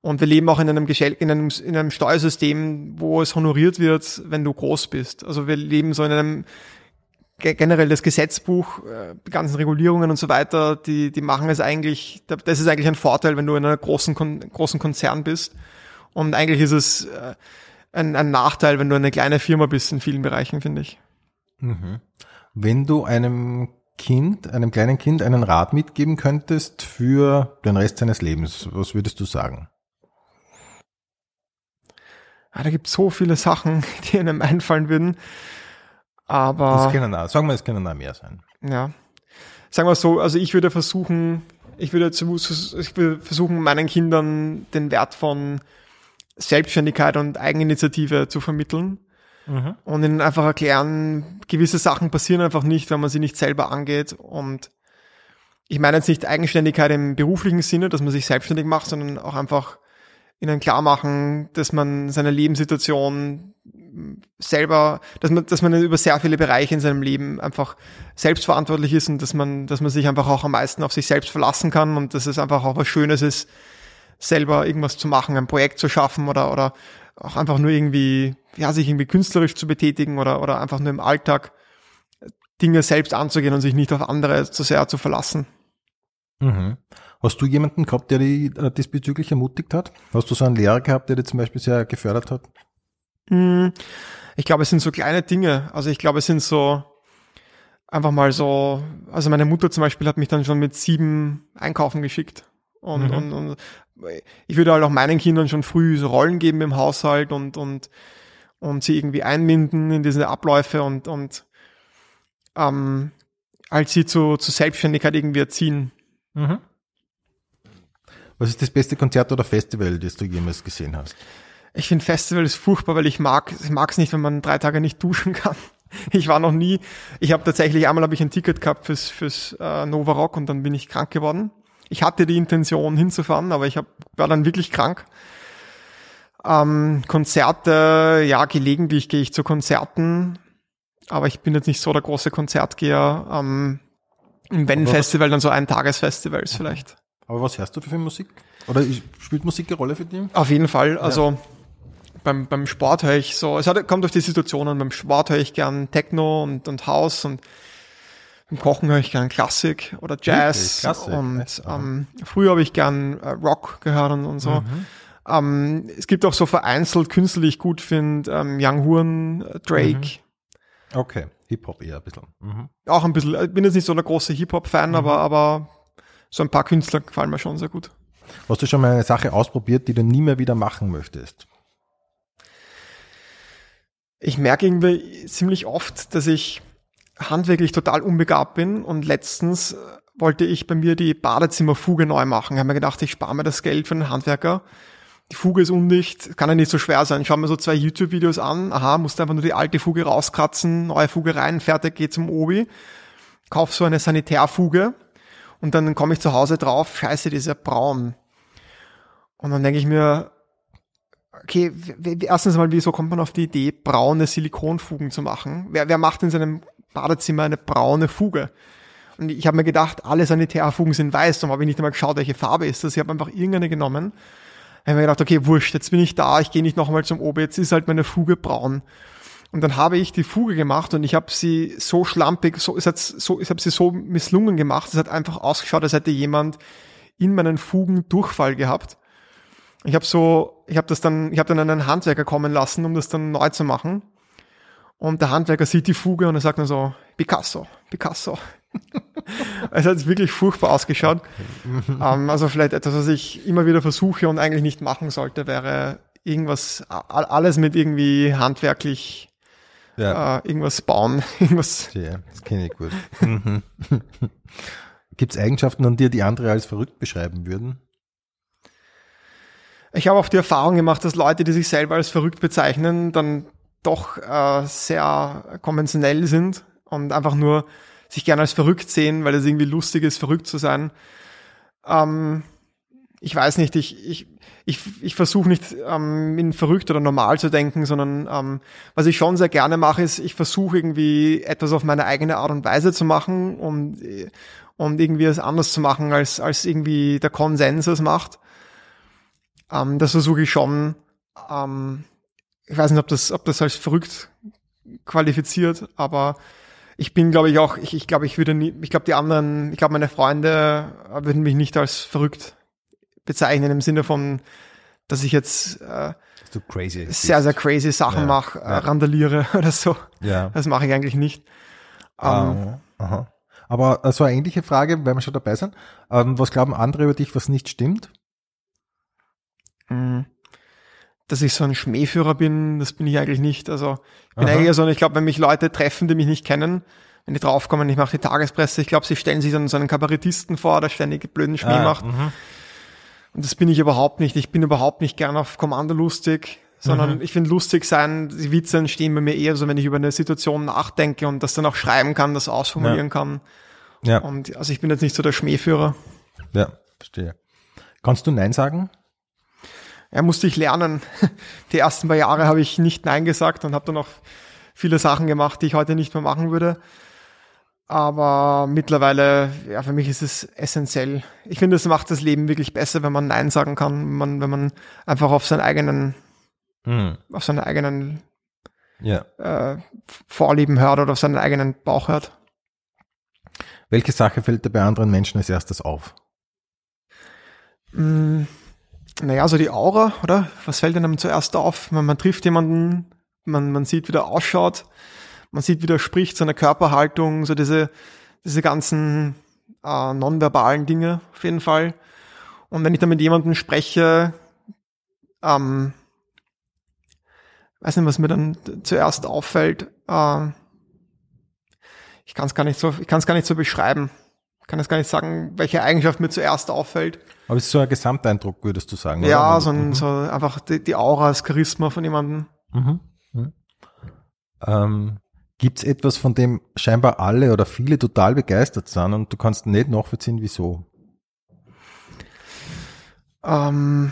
Und wir leben auch in einem, Geschel in einem, in einem Steuersystem, wo es honoriert wird, wenn du groß bist. Also wir leben so in einem ge- generell das Gesetzbuch, äh, die ganzen Regulierungen und so weiter, die, die machen es eigentlich, das ist eigentlich ein Vorteil, wenn du in einer großen, großen Konzern bist. Und eigentlich ist es äh, ein, ein Nachteil, wenn du eine kleine Firma bist in vielen Bereichen, finde ich. Wenn du einem Kind, einem kleinen Kind einen Rat mitgeben könntest für den Rest seines Lebens, was würdest du sagen? Ah, da gibt so viele Sachen, die einem einfallen würden. Aber Das können auch, sagen wir, es können auch mehr sein. ja, sagen wir so, also ich würde versuchen, ich würde, zu, ich würde versuchen, meinen Kindern den Wert von Selbstständigkeit und Eigeninitiative zu vermitteln und ihnen einfach erklären, gewisse Sachen passieren einfach nicht, wenn man sie nicht selber angeht. Und ich meine jetzt nicht Eigenständigkeit im beruflichen Sinne, dass man sich selbstständig macht, sondern auch einfach ihnen klar machen, dass man seine Lebenssituation selber, dass man, dass man über sehr viele Bereiche in seinem Leben einfach selbstverantwortlich ist und dass man, dass man sich einfach auch am meisten auf sich selbst verlassen kann und dass es einfach auch was Schönes ist, selber irgendwas zu machen, ein Projekt zu schaffen oder, oder auch einfach nur irgendwie, ja, sich irgendwie künstlerisch zu betätigen oder, oder einfach nur im Alltag Dinge selbst anzugehen und sich nicht auf andere zu sehr zu verlassen. Mhm. Hast du jemanden gehabt, der dich äh, diesbezüglich ermutigt hat? Hast du so einen Lehrer gehabt, der dich zum Beispiel sehr gefördert hat? Hm, Ich glaube, es sind so kleine Dinge. Also ich glaube, es sind so einfach mal so, also meine Mutter zum Beispiel hat mich dann schon mit sieben einkaufen geschickt. Und, Mhm. und, und ich würde halt auch meinen Kindern schon früh so Rollen geben im Haushalt und, und, und sie irgendwie einbinden in diese Abläufe und, und ähm, als sie zu, zu Selbstständigkeit irgendwie erziehen. Mhm. Was ist das beste Konzert oder Festival, das du jemals gesehen hast? Ich finde Festival ist furchtbar, weil ich mag ich mag es nicht, wenn man drei Tage nicht duschen kann. Ich war noch nie, ich habe tatsächlich einmal habe ich ein Ticket gehabt fürs fürs äh, Nova Rock und dann bin ich krank geworden. Ich hatte die Intention hinzufahren, aber ich hab, war dann wirklich krank. Ähm, Konzerte, ja, gelegentlich gehe ich zu Konzerten, aber ich bin jetzt nicht so der große Konzertgeher. Ähm, wenn Aber was- Festival, dann so ein Tagesfestivals vielleicht. Aber was hörst du für Musik? Oder spielt Musik eine Rolle für dich? Auf jeden Fall. Also beim, beim Sport höre ich so, es hat, kommt auf die Situation an. Beim Sport höre ich gern Techno und, und House und beim Kochen höre ich gern Klassik oder Jazz. Wirklich? Klassik? Und ähm, früher habe ich gern äh, Rock gehört und, und so. Ähm, es gibt auch so vereinzelt Künstler, die ich gut finde. Ähm, Young Horn, äh, Drake. Okay, Hip-Hop eher ein bisschen. Mhm. Auch ein bisschen, ich bin jetzt nicht so der große Hip-Hop-Fan, aber, aber so ein paar Künstler gefallen mir schon sehr gut. Hast du schon mal eine Sache ausprobiert, die du nie mehr wieder machen möchtest? ich merke irgendwie ziemlich oft, dass ich handwerklich total unbegabt bin und letztens äh, wollte ich bei mir die Badezimmerfuge neu machen. Ich habe mir gedacht, ich spare mir das Geld für einen Handwerker. Die Fuge ist undicht, kann ja nicht so schwer sein. Ich schaue mir so zwei YouTube-Videos an. Aha, musst einfach nur die alte Fuge rauskratzen, neue Fuge rein, fertig, geh zum Obi. Kauf so eine Sanitärfuge und dann komme ich zu Hause drauf, scheiße, die ist ja braun. Und dann denke ich mir, okay, erstens mal, wieso kommt man auf die Idee, braune Silikonfugen zu machen? Wer, wer macht in seinem Badezimmer eine braune Fuge? Und ich habe mir gedacht, alle Sanitärfugen sind weiß, darum habe ich nicht einmal geschaut, welche Farbe ist das. Ich habe einfach irgendeine genommen. Ich habe mir gedacht, okay, wurscht, jetzt bin ich da, ich gehe nicht nochmal zum Obi, jetzt ist halt meine Fuge braun. Und dann habe ich die Fuge gemacht und ich habe sie so schlampig, so, es hat so, ich habe sie so misslungen gemacht, es hat einfach ausgeschaut, als hätte jemand in meinen Fugen Durchfall gehabt. Ich habe so, ich habe das dann, ich habe dann einen Handwerker kommen lassen, um das dann neu zu machen. Und der Handwerker sieht die Fuge und er sagt dann so, Picasso, Picasso. es hat wirklich furchtbar ausgeschaut. ähm, also vielleicht etwas, was ich immer wieder versuche und eigentlich nicht machen sollte, wäre irgendwas, alles mit irgendwie handwerklich, Ja, äh, irgendwas bauen, irgendwas. ja das kenne ich gut. Mhm. Gibt es Eigenschaften an dir, die andere als verrückt beschreiben würden? Ich habe auch die Erfahrung gemacht, dass Leute, die sich selber als verrückt bezeichnen, dann doch äh, sehr konventionell sind und einfach nur sich gerne als verrückt sehen, weil es irgendwie lustig ist, verrückt zu sein. Ähm, ich weiß nicht, ich, ich, ich, ich versuche nicht ähm, in verrückt oder normal zu denken, sondern ähm, was ich schon sehr gerne mache, ist, ich versuche irgendwie etwas auf meine eigene Art und Weise zu machen und, und irgendwie es anders zu machen, als, als irgendwie der Konsens es macht. Ähm, das versuche ich schon. Ähm, ich weiß nicht, ob das, ob das als verrückt qualifiziert, aber ich bin, glaube ich, auch, ich, ich glaube, ich würde nie, ich glaube, die anderen, ich glaube, meine Freunde würden mich nicht als verrückt bezeichnen im Sinne von, dass ich jetzt äh, crazy sehr, sehr crazy Sachen Ja, mache, äh, ja. randaliere oder so. Ja. Das mache ich eigentlich nicht. Ähm, Ah, aha. Aber äh, so eine ähnliche Frage, weil wir schon dabei sind. Ähm, was glauben andere über dich, was nicht stimmt? Mh, dass ich so ein Schmähführer bin, das bin ich eigentlich nicht. Also ich bin Aha. eigentlich so, ich glaube, wenn mich Leute treffen, die mich nicht kennen, wenn die draufkommen, ich mache die Tagespresse, ich glaube, sie stellen sich dann so einen Kabarettisten vor, der ständig blöden Schmäh Ah, macht. mhm. Und das bin ich überhaupt nicht. Ich bin überhaupt nicht gern auf Kommando lustig, sondern Mhm. ich finde lustig sein, die Witze entstehen bei mir eher so, wenn ich über eine Situation nachdenke und das dann auch schreiben kann, das ausformulieren kann. Ja, Und also ich bin jetzt nicht so der Schmähführer. ja, verstehe. Kannst du Nein sagen? Ja, musste ich lernen. Die ersten paar Jahre habe ich nicht Nein gesagt und habe dann auch viele Sachen gemacht, die ich heute nicht mehr machen würde. Aber mittlerweile, ja, für mich ist es essentiell. Ich finde, es macht das Leben wirklich besser, wenn man Nein sagen kann, wenn man, wenn man einfach auf seinen eigenen, Mhm. auf seine eigenen Ja. äh, Vorlieben hört oder auf seinen eigenen Bauch hört. Welche Sache fällt dir bei anderen Menschen als erstes auf? Mm, naja, so die Aura, oder? Was fällt einem zuerst auf? Man, man trifft jemanden, man, man sieht, wie der ausschaut, man sieht, wie der spricht, seine Körperhaltung, so diese, diese ganzen äh, nonverbalen Dinge auf jeden Fall. Und wenn ich dann mit jemandem spreche, ähm, weiß nicht, was mir dann zuerst auffällt, äh, ich kann es gar so, ich kann es gar nicht so beschreiben. Ich kann es gar nicht sagen, welche Eigenschaft mir zuerst auffällt. Aber es ist so ein Gesamteindruck, würdest du sagen, Ja, oder? so, ein, Mhm. so einfach die, die Aura, das Charisma von jemandem. Mhm. Mhm. Ähm, Gibt es etwas, von dem scheinbar alle oder viele total begeistert sind und du kannst nicht nachvollziehen, wieso? Ähm,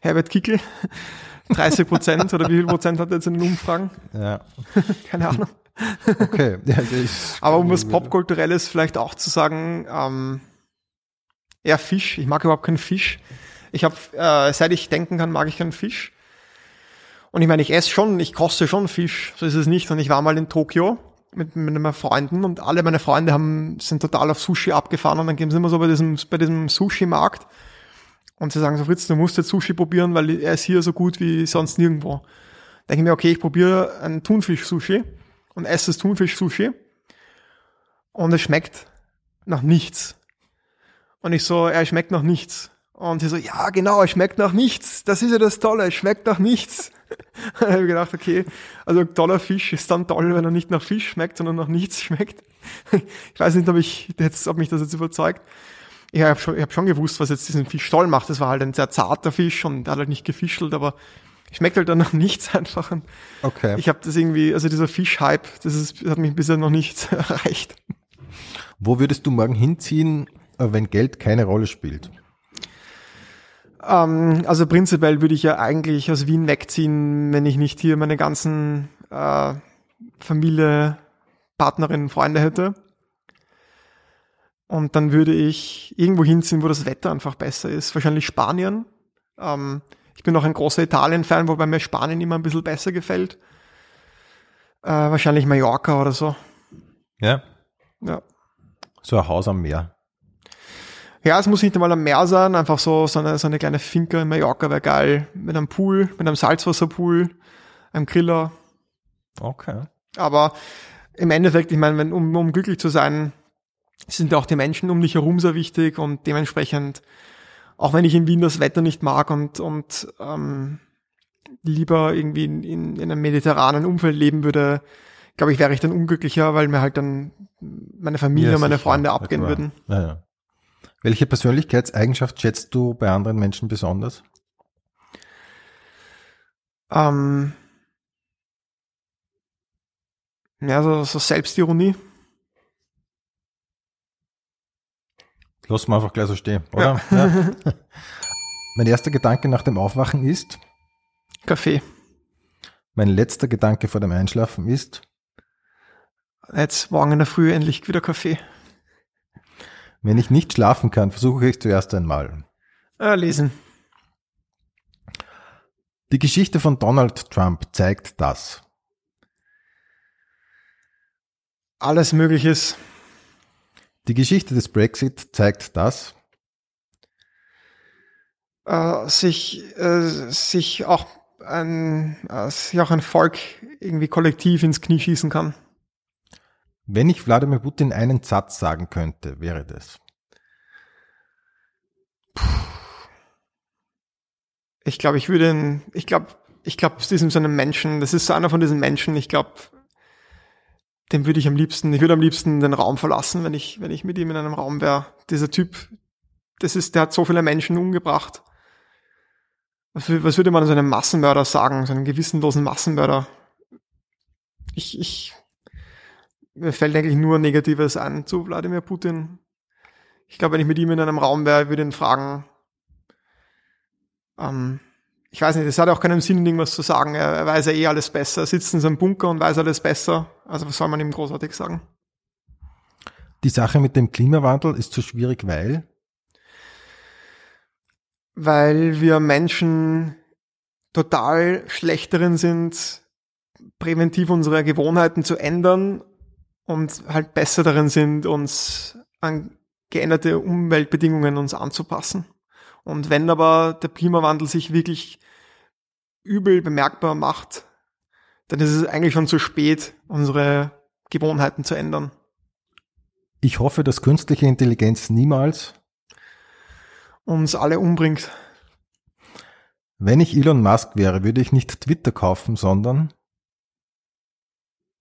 Herbert Kickel, 30 Prozent oder wie viel Prozent hat er jetzt in den Umfragen? Ja, Keine Ahnung. Okay. Ja, Aber um was Popkulturelles vielleicht auch zu sagen, ähm, eher Fisch. Ich mag überhaupt keinen Fisch. Ich habe, äh, seit ich denken kann, mag ich keinen Fisch. Und ich meine, ich esse schon, ich koste schon Fisch, so ist es nicht. Und ich war mal in Tokio mit, mit meinen Freunden und alle meine Freunde haben, sind total auf Sushi abgefahren und dann gehen sie immer so bei diesem, bei diesem Sushi-Markt und sie sagen so, Fritz, du musst jetzt Sushi probieren, weil er ist hier so gut wie sonst nirgendwo. Denke ich mir, okay, ich probiere ein Thunfisch-Sushi und esse das Thunfisch-Sushi und es schmeckt nach nichts. Und ich so, er schmeckt nach nichts. Und sie so, ja, genau, es schmeckt nach nichts. Das ist ja das Tolle, es schmeckt nach nichts. da habe ich gedacht, okay, also toller Fisch ist dann toll, wenn er nicht nach Fisch schmeckt, sondern nach nichts schmeckt. ich weiß nicht, ob, ich jetzt, ob mich das jetzt überzeugt. Ich habe schon, ich hab schon gewusst, was jetzt diesen Fisch toll macht. Das war halt ein sehr zarter Fisch und der hat halt nicht gefischelt, aber schmeckt halt dann nach nichts einfach. Okay. ich habe das irgendwie, also dieser Fisch-Hype, das ist, hat mich bisher noch nicht erreicht. Wo würdest du morgen hinziehen, äh, wenn Geld keine Rolle spielt? Ähm, also prinzipiell würde ich ja eigentlich aus Wien wegziehen, wenn ich nicht hier meine ganzen äh, Familie, Partnerinnen, Freunde hätte. Und dann würde ich irgendwo hinziehen, wo das Wetter einfach besser ist. Wahrscheinlich Spanien. Ähm, ich bin auch ein großer Italien-Fan, wobei mir Spanien immer ein bisschen besser gefällt. Äh, wahrscheinlich Mallorca oder so. Ja. Ja. So ein Haus am Meer. Ja, es muss nicht einmal am Meer sein, einfach so, so eine, so eine kleine Finca in Mallorca wäre geil. Mit einem Pool, mit einem Salzwasserpool, einem Griller. Okay. Aber im Endeffekt, ich meine, wenn, um, um glücklich zu sein, sind auch die Menschen um dich herum sehr wichtig und dementsprechend, auch wenn ich in Wien das Wetter nicht mag und, und ähm, lieber irgendwie in, in, in einem mediterranen Umfeld leben würde, glaube ich, wäre ich dann unglücklicher, weil mir halt dann meine Familie Ja, und meine. Freunde abgehen wahr. würden. Ja, ja. Welche Persönlichkeitseigenschaft schätzt du bei anderen Menschen besonders? Ähm, ja, so, so Selbstironie. Lass mal einfach gleich so stehen, oder? Ja. mein erster Gedanke nach dem Aufwachen ist, Kaffee. mein letzter Gedanke vor dem Einschlafen ist, Jetzt morgen in der Früh endlich wieder Kaffee. wenn ich nicht schlafen kann, versuche ich zuerst einmal. Äh, lesen. Die Geschichte von Donald Trump zeigt das. Alles Mögliches. Die Geschichte des Brexit zeigt das. Äh, sich, äh, sich auch ein, äh, sich auch ein Volk irgendwie kollektiv ins Knie schießen kann. Wenn ich Wladimir Putin einen Satz sagen könnte, wäre das. Ich glaube, ich würde, ihn- ich glaube, ich glaube, es ist so einem Menschen, das ist so einer von diesen Menschen, ich glaube, dem würde ich am liebsten, ich würde am liebsten den Raum verlassen, wenn ich, wenn ich mit ihm in einem Raum wäre. Dieser Typ, das ist, der hat so viele Menschen umgebracht. Was, was würde man so einem Massenmörder sagen, so einem gewissenlosen Massenmörder? Ich, ich, mir fällt eigentlich nur Negatives ein zu Wladimir Putin. Ich glaube, wenn ich mit ihm in einem Raum wäre, würde ihn fragen, ähm, ich weiß nicht, es hat auch keinen Sinn, irgendwas zu sagen. Er, er weiß ja eh alles besser. Er sitzt in seinem Bunker und weiß alles besser. Also was soll man ihm großartig sagen? Die Sache mit dem Klimawandel ist so schwierig, weil? Weil wir Menschen total schlechteren sind, präventiv unsere Gewohnheiten zu ändern und halt besser darin sind, uns an geänderte Umweltbedingungen uns anzupassen. Und wenn aber der Klimawandel sich wirklich übel bemerkbar macht, dann ist es eigentlich schon zu spät, unsere Gewohnheiten zu ändern. Ich hoffe, dass künstliche Intelligenz niemals uns alle umbringt. Wenn ich Elon Musk wäre, würde ich nicht Twitter kaufen, sondern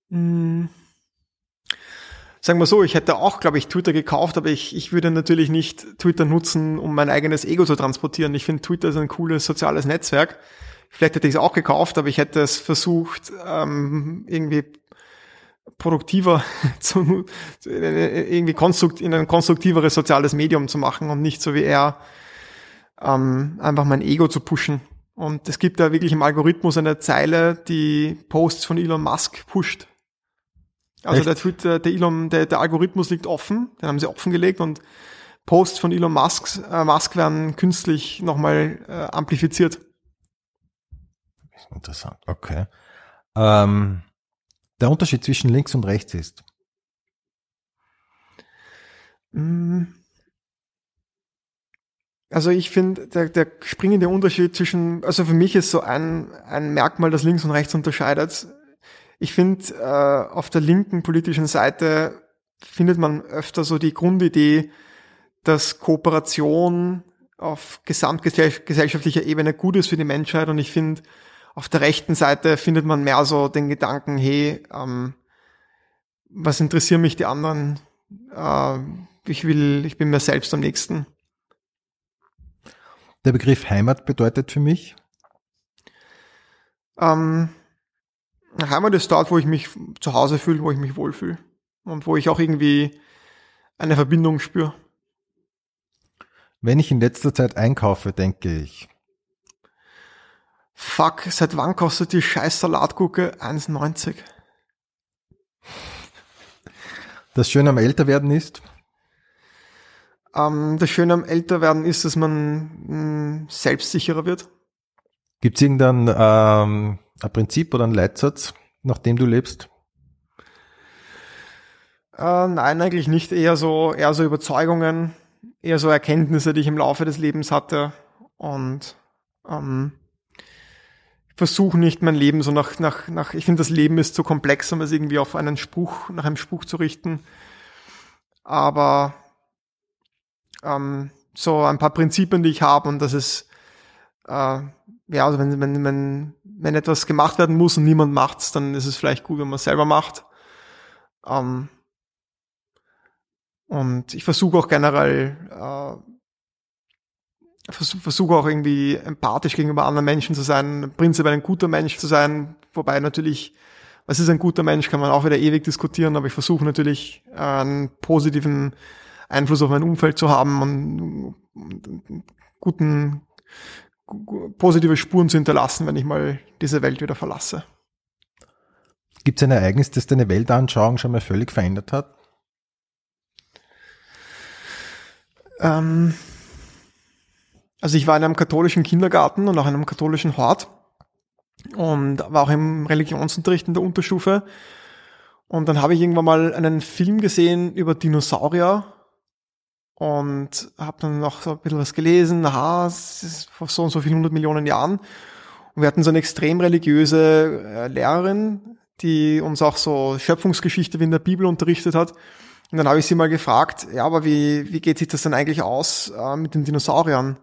hm. Sagen wir so, ich hätte auch, glaube ich, Twitter gekauft, aber ich, ich würde natürlich nicht Twitter nutzen, um mein eigenes Ego zu transportieren. Ich finde Twitter ist ein cooles soziales Netzwerk. Vielleicht hätte ich es auch gekauft, aber ich hätte es versucht, ähm, irgendwie produktiver zu, irgendwie konstrukt, in ein konstruktiveres soziales Medium zu machen und nicht so wie er ähm, einfach mein Ego zu pushen. Und es gibt da wirklich im Algorithmus eine Zeile, die Posts von Elon Musk pusht. Also der Twitter, der Elon, der, der Algorithmus liegt offen, den haben sie offengelegt und Posts von Elon Musk, äh, Musk werden künstlich nochmal äh, amplifiziert. Interessant, okay. Ähm, der Unterschied zwischen links und rechts ist? Mm. Also ich finde, der, der springende Unterschied zwischen, also für mich ist so ein, ein Merkmal, das links und rechts unterscheidet. Ich finde, äh, auf der linken politischen Seite findet man öfter so die Grundidee, dass Kooperation auf gesamtgesellschaftlicher Ebene gut ist für die Menschheit und ich finde, auf der rechten Seite findet man mehr so den Gedanken, hey, ähm, was interessieren mich die anderen? Äh, ich will, ich bin mir selbst am nächsten. Der Begriff Heimat bedeutet für mich? Ähm, Heimat ist dort, wo ich mich zu Hause fühle, wo ich mich wohlfühle und wo ich auch irgendwie eine Verbindung spüre. Wenn ich in letzter Zeit einkaufe, denke ich, Fuck, seit wann kostet die scheiß Salatgurke 1,90? Das Schöne am Älterwerden ist? Ähm, das Schöne am Älterwerden ist, dass man mh, mm, selbstsicherer wird. Gibt es irgendein ähm, ein Prinzip oder ein Leitsatz, nach dem du lebst? Äh, nein, eigentlich nicht. Eher so, eher so Überzeugungen, eher so Erkenntnisse, die ich im Laufe des Lebens hatte. Und ähm, versuche nicht mein Leben so nach, nach, nach ich finde, das Leben ist zu komplex, um es irgendwie auf einen Spruch, nach einem Spruch zu richten. Aber ähm, so ein paar Prinzipien, die ich habe und das ist, äh, ja, also wenn, wenn, wenn, wenn etwas gemacht werden muss und niemand macht's, dann ist es vielleicht gut, wenn man es selber macht. Ähm, und ich versuche auch generell äh, versuche auch irgendwie empathisch gegenüber anderen Menschen zu sein, prinzipiell ein guter Mensch zu sein, wobei natürlich, was ist ein guter Mensch, kann man auch wieder ewig diskutieren, aber ich versuche natürlich einen positiven Einfluss auf mein Umfeld zu haben und, guten, positive Spuren zu hinterlassen, wenn ich mal diese Welt wieder verlasse. Gibt es ein Ereignis, das deine Weltanschauung schon mal völlig verändert hat? Ähm, also ich war in einem katholischen Kindergarten und auch in einem katholischen Hort und war auch im Religionsunterricht in der Unterstufe. Und dann habe ich irgendwann mal einen Film gesehen über Dinosaurier und habe dann noch so ein bisschen was gelesen. Aha, es ist vor so und so vielen hundert Millionen Jahren. Und wir hatten so eine extrem religiöse äh, Lehrerin, die uns auch so Schöpfungsgeschichte wie in der Bibel unterrichtet hat. Und dann habe ich sie mal gefragt, ja, aber wie, wie geht sich das denn eigentlich aus äh, mit den Dinosauriern?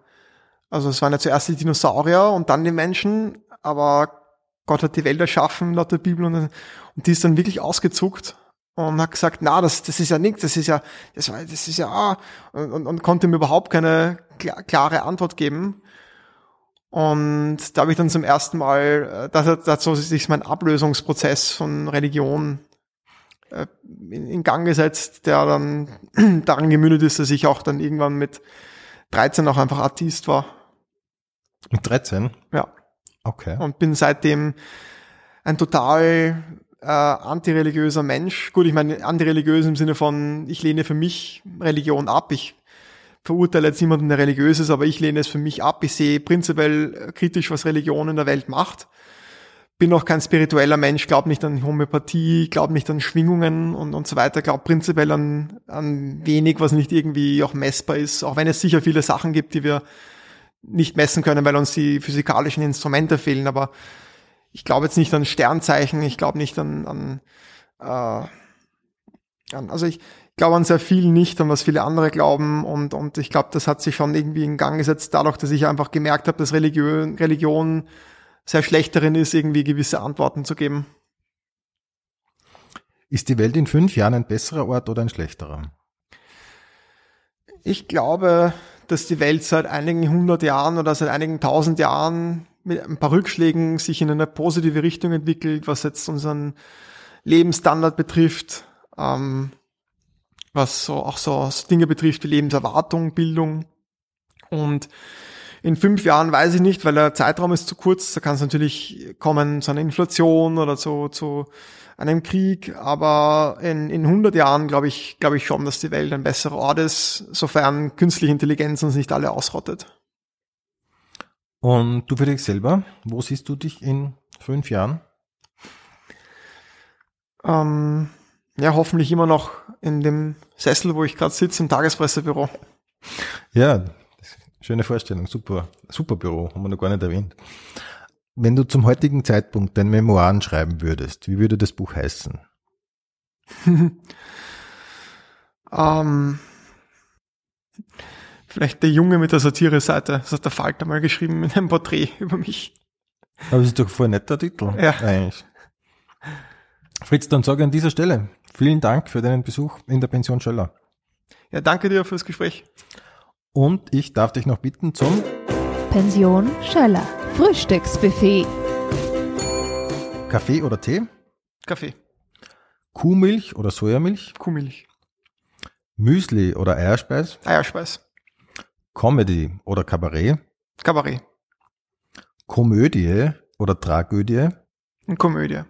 Also es waren ja zuerst die Dinosaurier und dann die Menschen, aber Gott hat die Welt erschaffen laut der Bibel und, und die ist dann wirklich ausgezuckt und hat gesagt, na, das, das ist ja nichts, das ist ja, das, war, das ist ja, ah, und, und, und konnte mir überhaupt keine klare Antwort geben. Und da habe ich dann zum ersten Mal, äh, da hat, da hat sich mein Ablösungsprozess von Religion äh, in, in Gang gesetzt, der dann daran gemündet ist, dass ich auch dann irgendwann mit 13 auch einfach Artist war. Mit 13? Ja. Okay. Und bin seitdem ein total äh, antireligiöser Mensch. Gut, ich meine antireligiös im Sinne von, ich lehne für mich Religion ab. Ich verurteile jetzt niemanden, der religiös ist, aber ich lehne es für mich ab. Ich sehe prinzipiell kritisch, was Religion in der Welt macht. Bin auch kein spiritueller Mensch, glaube nicht an Homöopathie, glaube nicht an Schwingungen und, und so weiter, glaube prinzipiell an, an wenig, was nicht irgendwie auch messbar ist, auch wenn es sicher viele Sachen gibt, die wir nicht messen können, weil uns die physikalischen Instrumente fehlen, aber ich glaube jetzt nicht an Sternzeichen, ich glaube nicht an, an, äh, an also ich, glaube an sehr viel nicht, an was viele andere glauben und, und ich glaube, das hat sich schon irgendwie in Gang gesetzt, dadurch, dass ich einfach gemerkt habe, dass Religion, Religion sehr schlecht darin ist, irgendwie gewisse Antworten zu geben. Ist die Welt in fünf Jahren ein besserer Ort oder ein schlechterer? Ich glaube, dass die Welt seit einigen hundert Jahren oder seit einigen tausend Jahren mit ein paar Rückschlägen sich in eine positive Richtung entwickelt, was jetzt unseren Lebensstandard betrifft, ähm, was so auch so, so Dinge betrifft wie Lebenserwartung, Bildung. Und in fünf Jahren weiß ich nicht, weil der Zeitraum ist zu kurz. Da kann es natürlich kommen zu einer Inflation oder zu, zu einem Krieg. Aber in, in 100 Jahren glaube ich, glaube ich schon, dass die Welt ein besserer Ort ist, sofern künstliche Intelligenz uns nicht alle ausrottet. Und du für dich selber, wo siehst du dich in fünf Jahren? Ähm, ja, hoffentlich immer noch in dem Sessel, wo ich gerade sitze, im Tagespressebüro. Ja, schöne Vorstellung, super, super Büro, haben wir noch gar nicht erwähnt. Wenn du zum heutigen Zeitpunkt dein Memoiren schreiben würdest, wie würde das Buch heißen? ähm, vielleicht der Junge mit der Satire-Seite. Das hat der Falter mal geschrieben in einem Porträt über mich. Aber das ist doch voll netter Titel. Ja. Eigentlich. Fritz, dann sage ich an dieser Stelle vielen Dank für deinen Besuch in der Pension Schöller. Ja, danke dir fürs Gespräch. Und ich darf dich noch bitten zum Pension Schöller. Frühstücksbuffet. Kaffee oder Tee, Kaffee, Kuhmilch oder Sojamilch, Kuhmilch, Müsli oder Eierspeis, Eierspeis, Comedy oder Kabarett, Kabarett Komödie oder Tragödie, Komödie,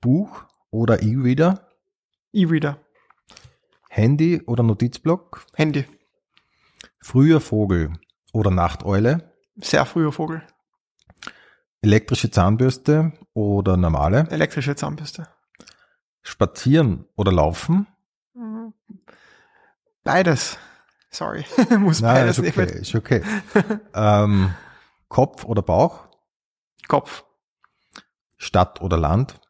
Buch oder E-Reader, E-Reader, Handy oder Notizblock, Handy, früher Vogel oder Nachteule, sehr früher Vogel, elektrische Zahnbürste oder normale, elektrische Zahnbürste. spazieren oder laufen. Beides. Sorry, muss Nein, beides ist okay, nehmen. ist okay. ähm, Kopf oder Bauch, Kopf, Stadt oder Land,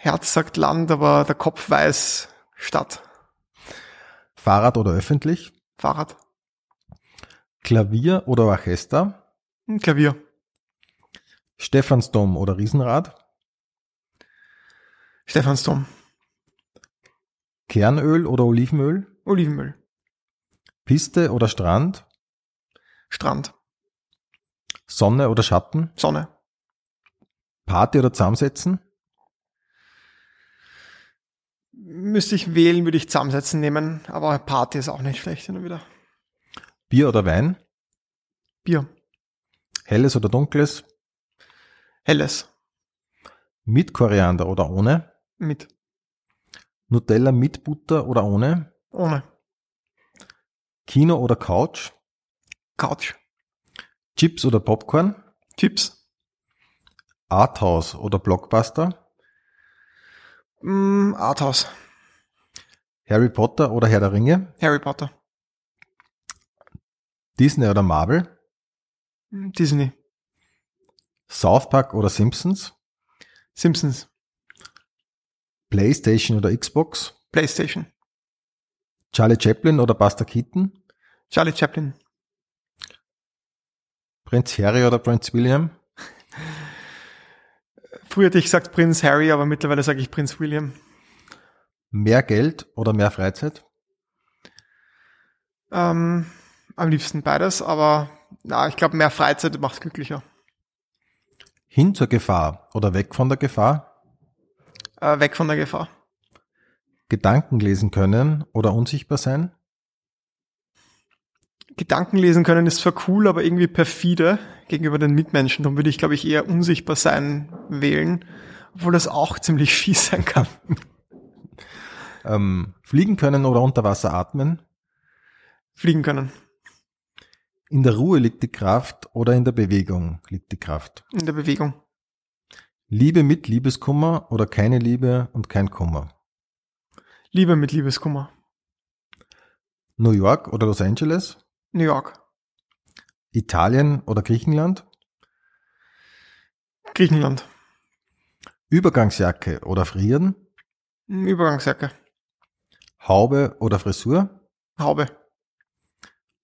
Herz sagt Land, aber der Kopf weiß Stadt, Fahrrad oder öffentlich, Fahrrad, Klavier oder Orchester, ein Klavier, Stephansdom oder Riesenrad, Stephansdom, Kernöl oder Olivenöl, Olivenöl, Piste oder Strand, Strand, Sonne oder Schatten, Sonne, Party oder Zusammensetzen, Müsste ich wählen, würde ich zusammensetzen nehmen, aber Party ist auch nicht schlecht und wieder. Bier oder Wein, Bier, helles oder dunkles, helles, mit Koriander oder ohne, mit, Nutella mit Butter oder ohne, ohne, Kino oder Couch, Couch, Chips oder Popcorn, Chips, Arthouse oder Blockbuster, mm, Arthouse, Harry Potter oder Herr der Ringe, Harry Potter, Disney oder Marvel, Disney, South Park oder Simpsons, Simpsons, PlayStation oder Xbox, Playstation, Charlie Chaplin oder Buster Keaton, Charlie Chaplin, Prinz Harry oder Prinz William, Früher hätte ich gesagt Prinz Harry, aber mittlerweile sage ich Prinz William. mehr Geld oder mehr Freizeit, Ähm, am liebsten beides, aber na, ich glaube, mehr Freizeit macht glücklicher. hin zur Gefahr oder weg von der Gefahr, Äh, weg von der Gefahr. Gedanken lesen können oder unsichtbar sein, Gedanken lesen können ist zwar cool, aber irgendwie perfide gegenüber den Mitmenschen. Darum würde ich, glaube ich, eher unsichtbar sein wählen, obwohl das auch ziemlich fies sein kann. Ähm, fliegen können oder unter Wasser atmen? Fliegen können. In der Ruhe liegt die Kraft oder in der Bewegung liegt die Kraft? In der Bewegung. Liebe mit Liebeskummer oder keine Liebe und kein Kummer? Liebe mit Liebeskummer. New York oder Los Angeles? New York. Italien oder Griechenland? Griechenland. Übergangsjacke oder frieren? Übergangsjacke. Haube oder Frisur? Haube.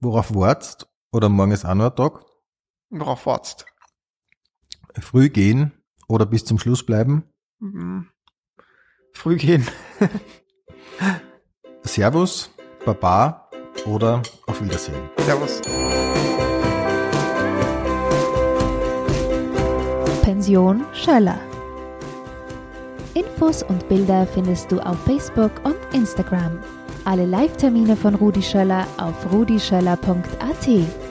Worauf wartest oder morgen ist? Worauf wartest? Früh gehen oder bis zum Schluss bleiben? Mhm. Früh gehen. Servus, Baba oder auf Wiedersehen. Servus. Pension Schöller. Infos und Bilder findest du auf Facebook und Instagram. Alle Live-Termine von Rudi Schöller auf rudischöller.at.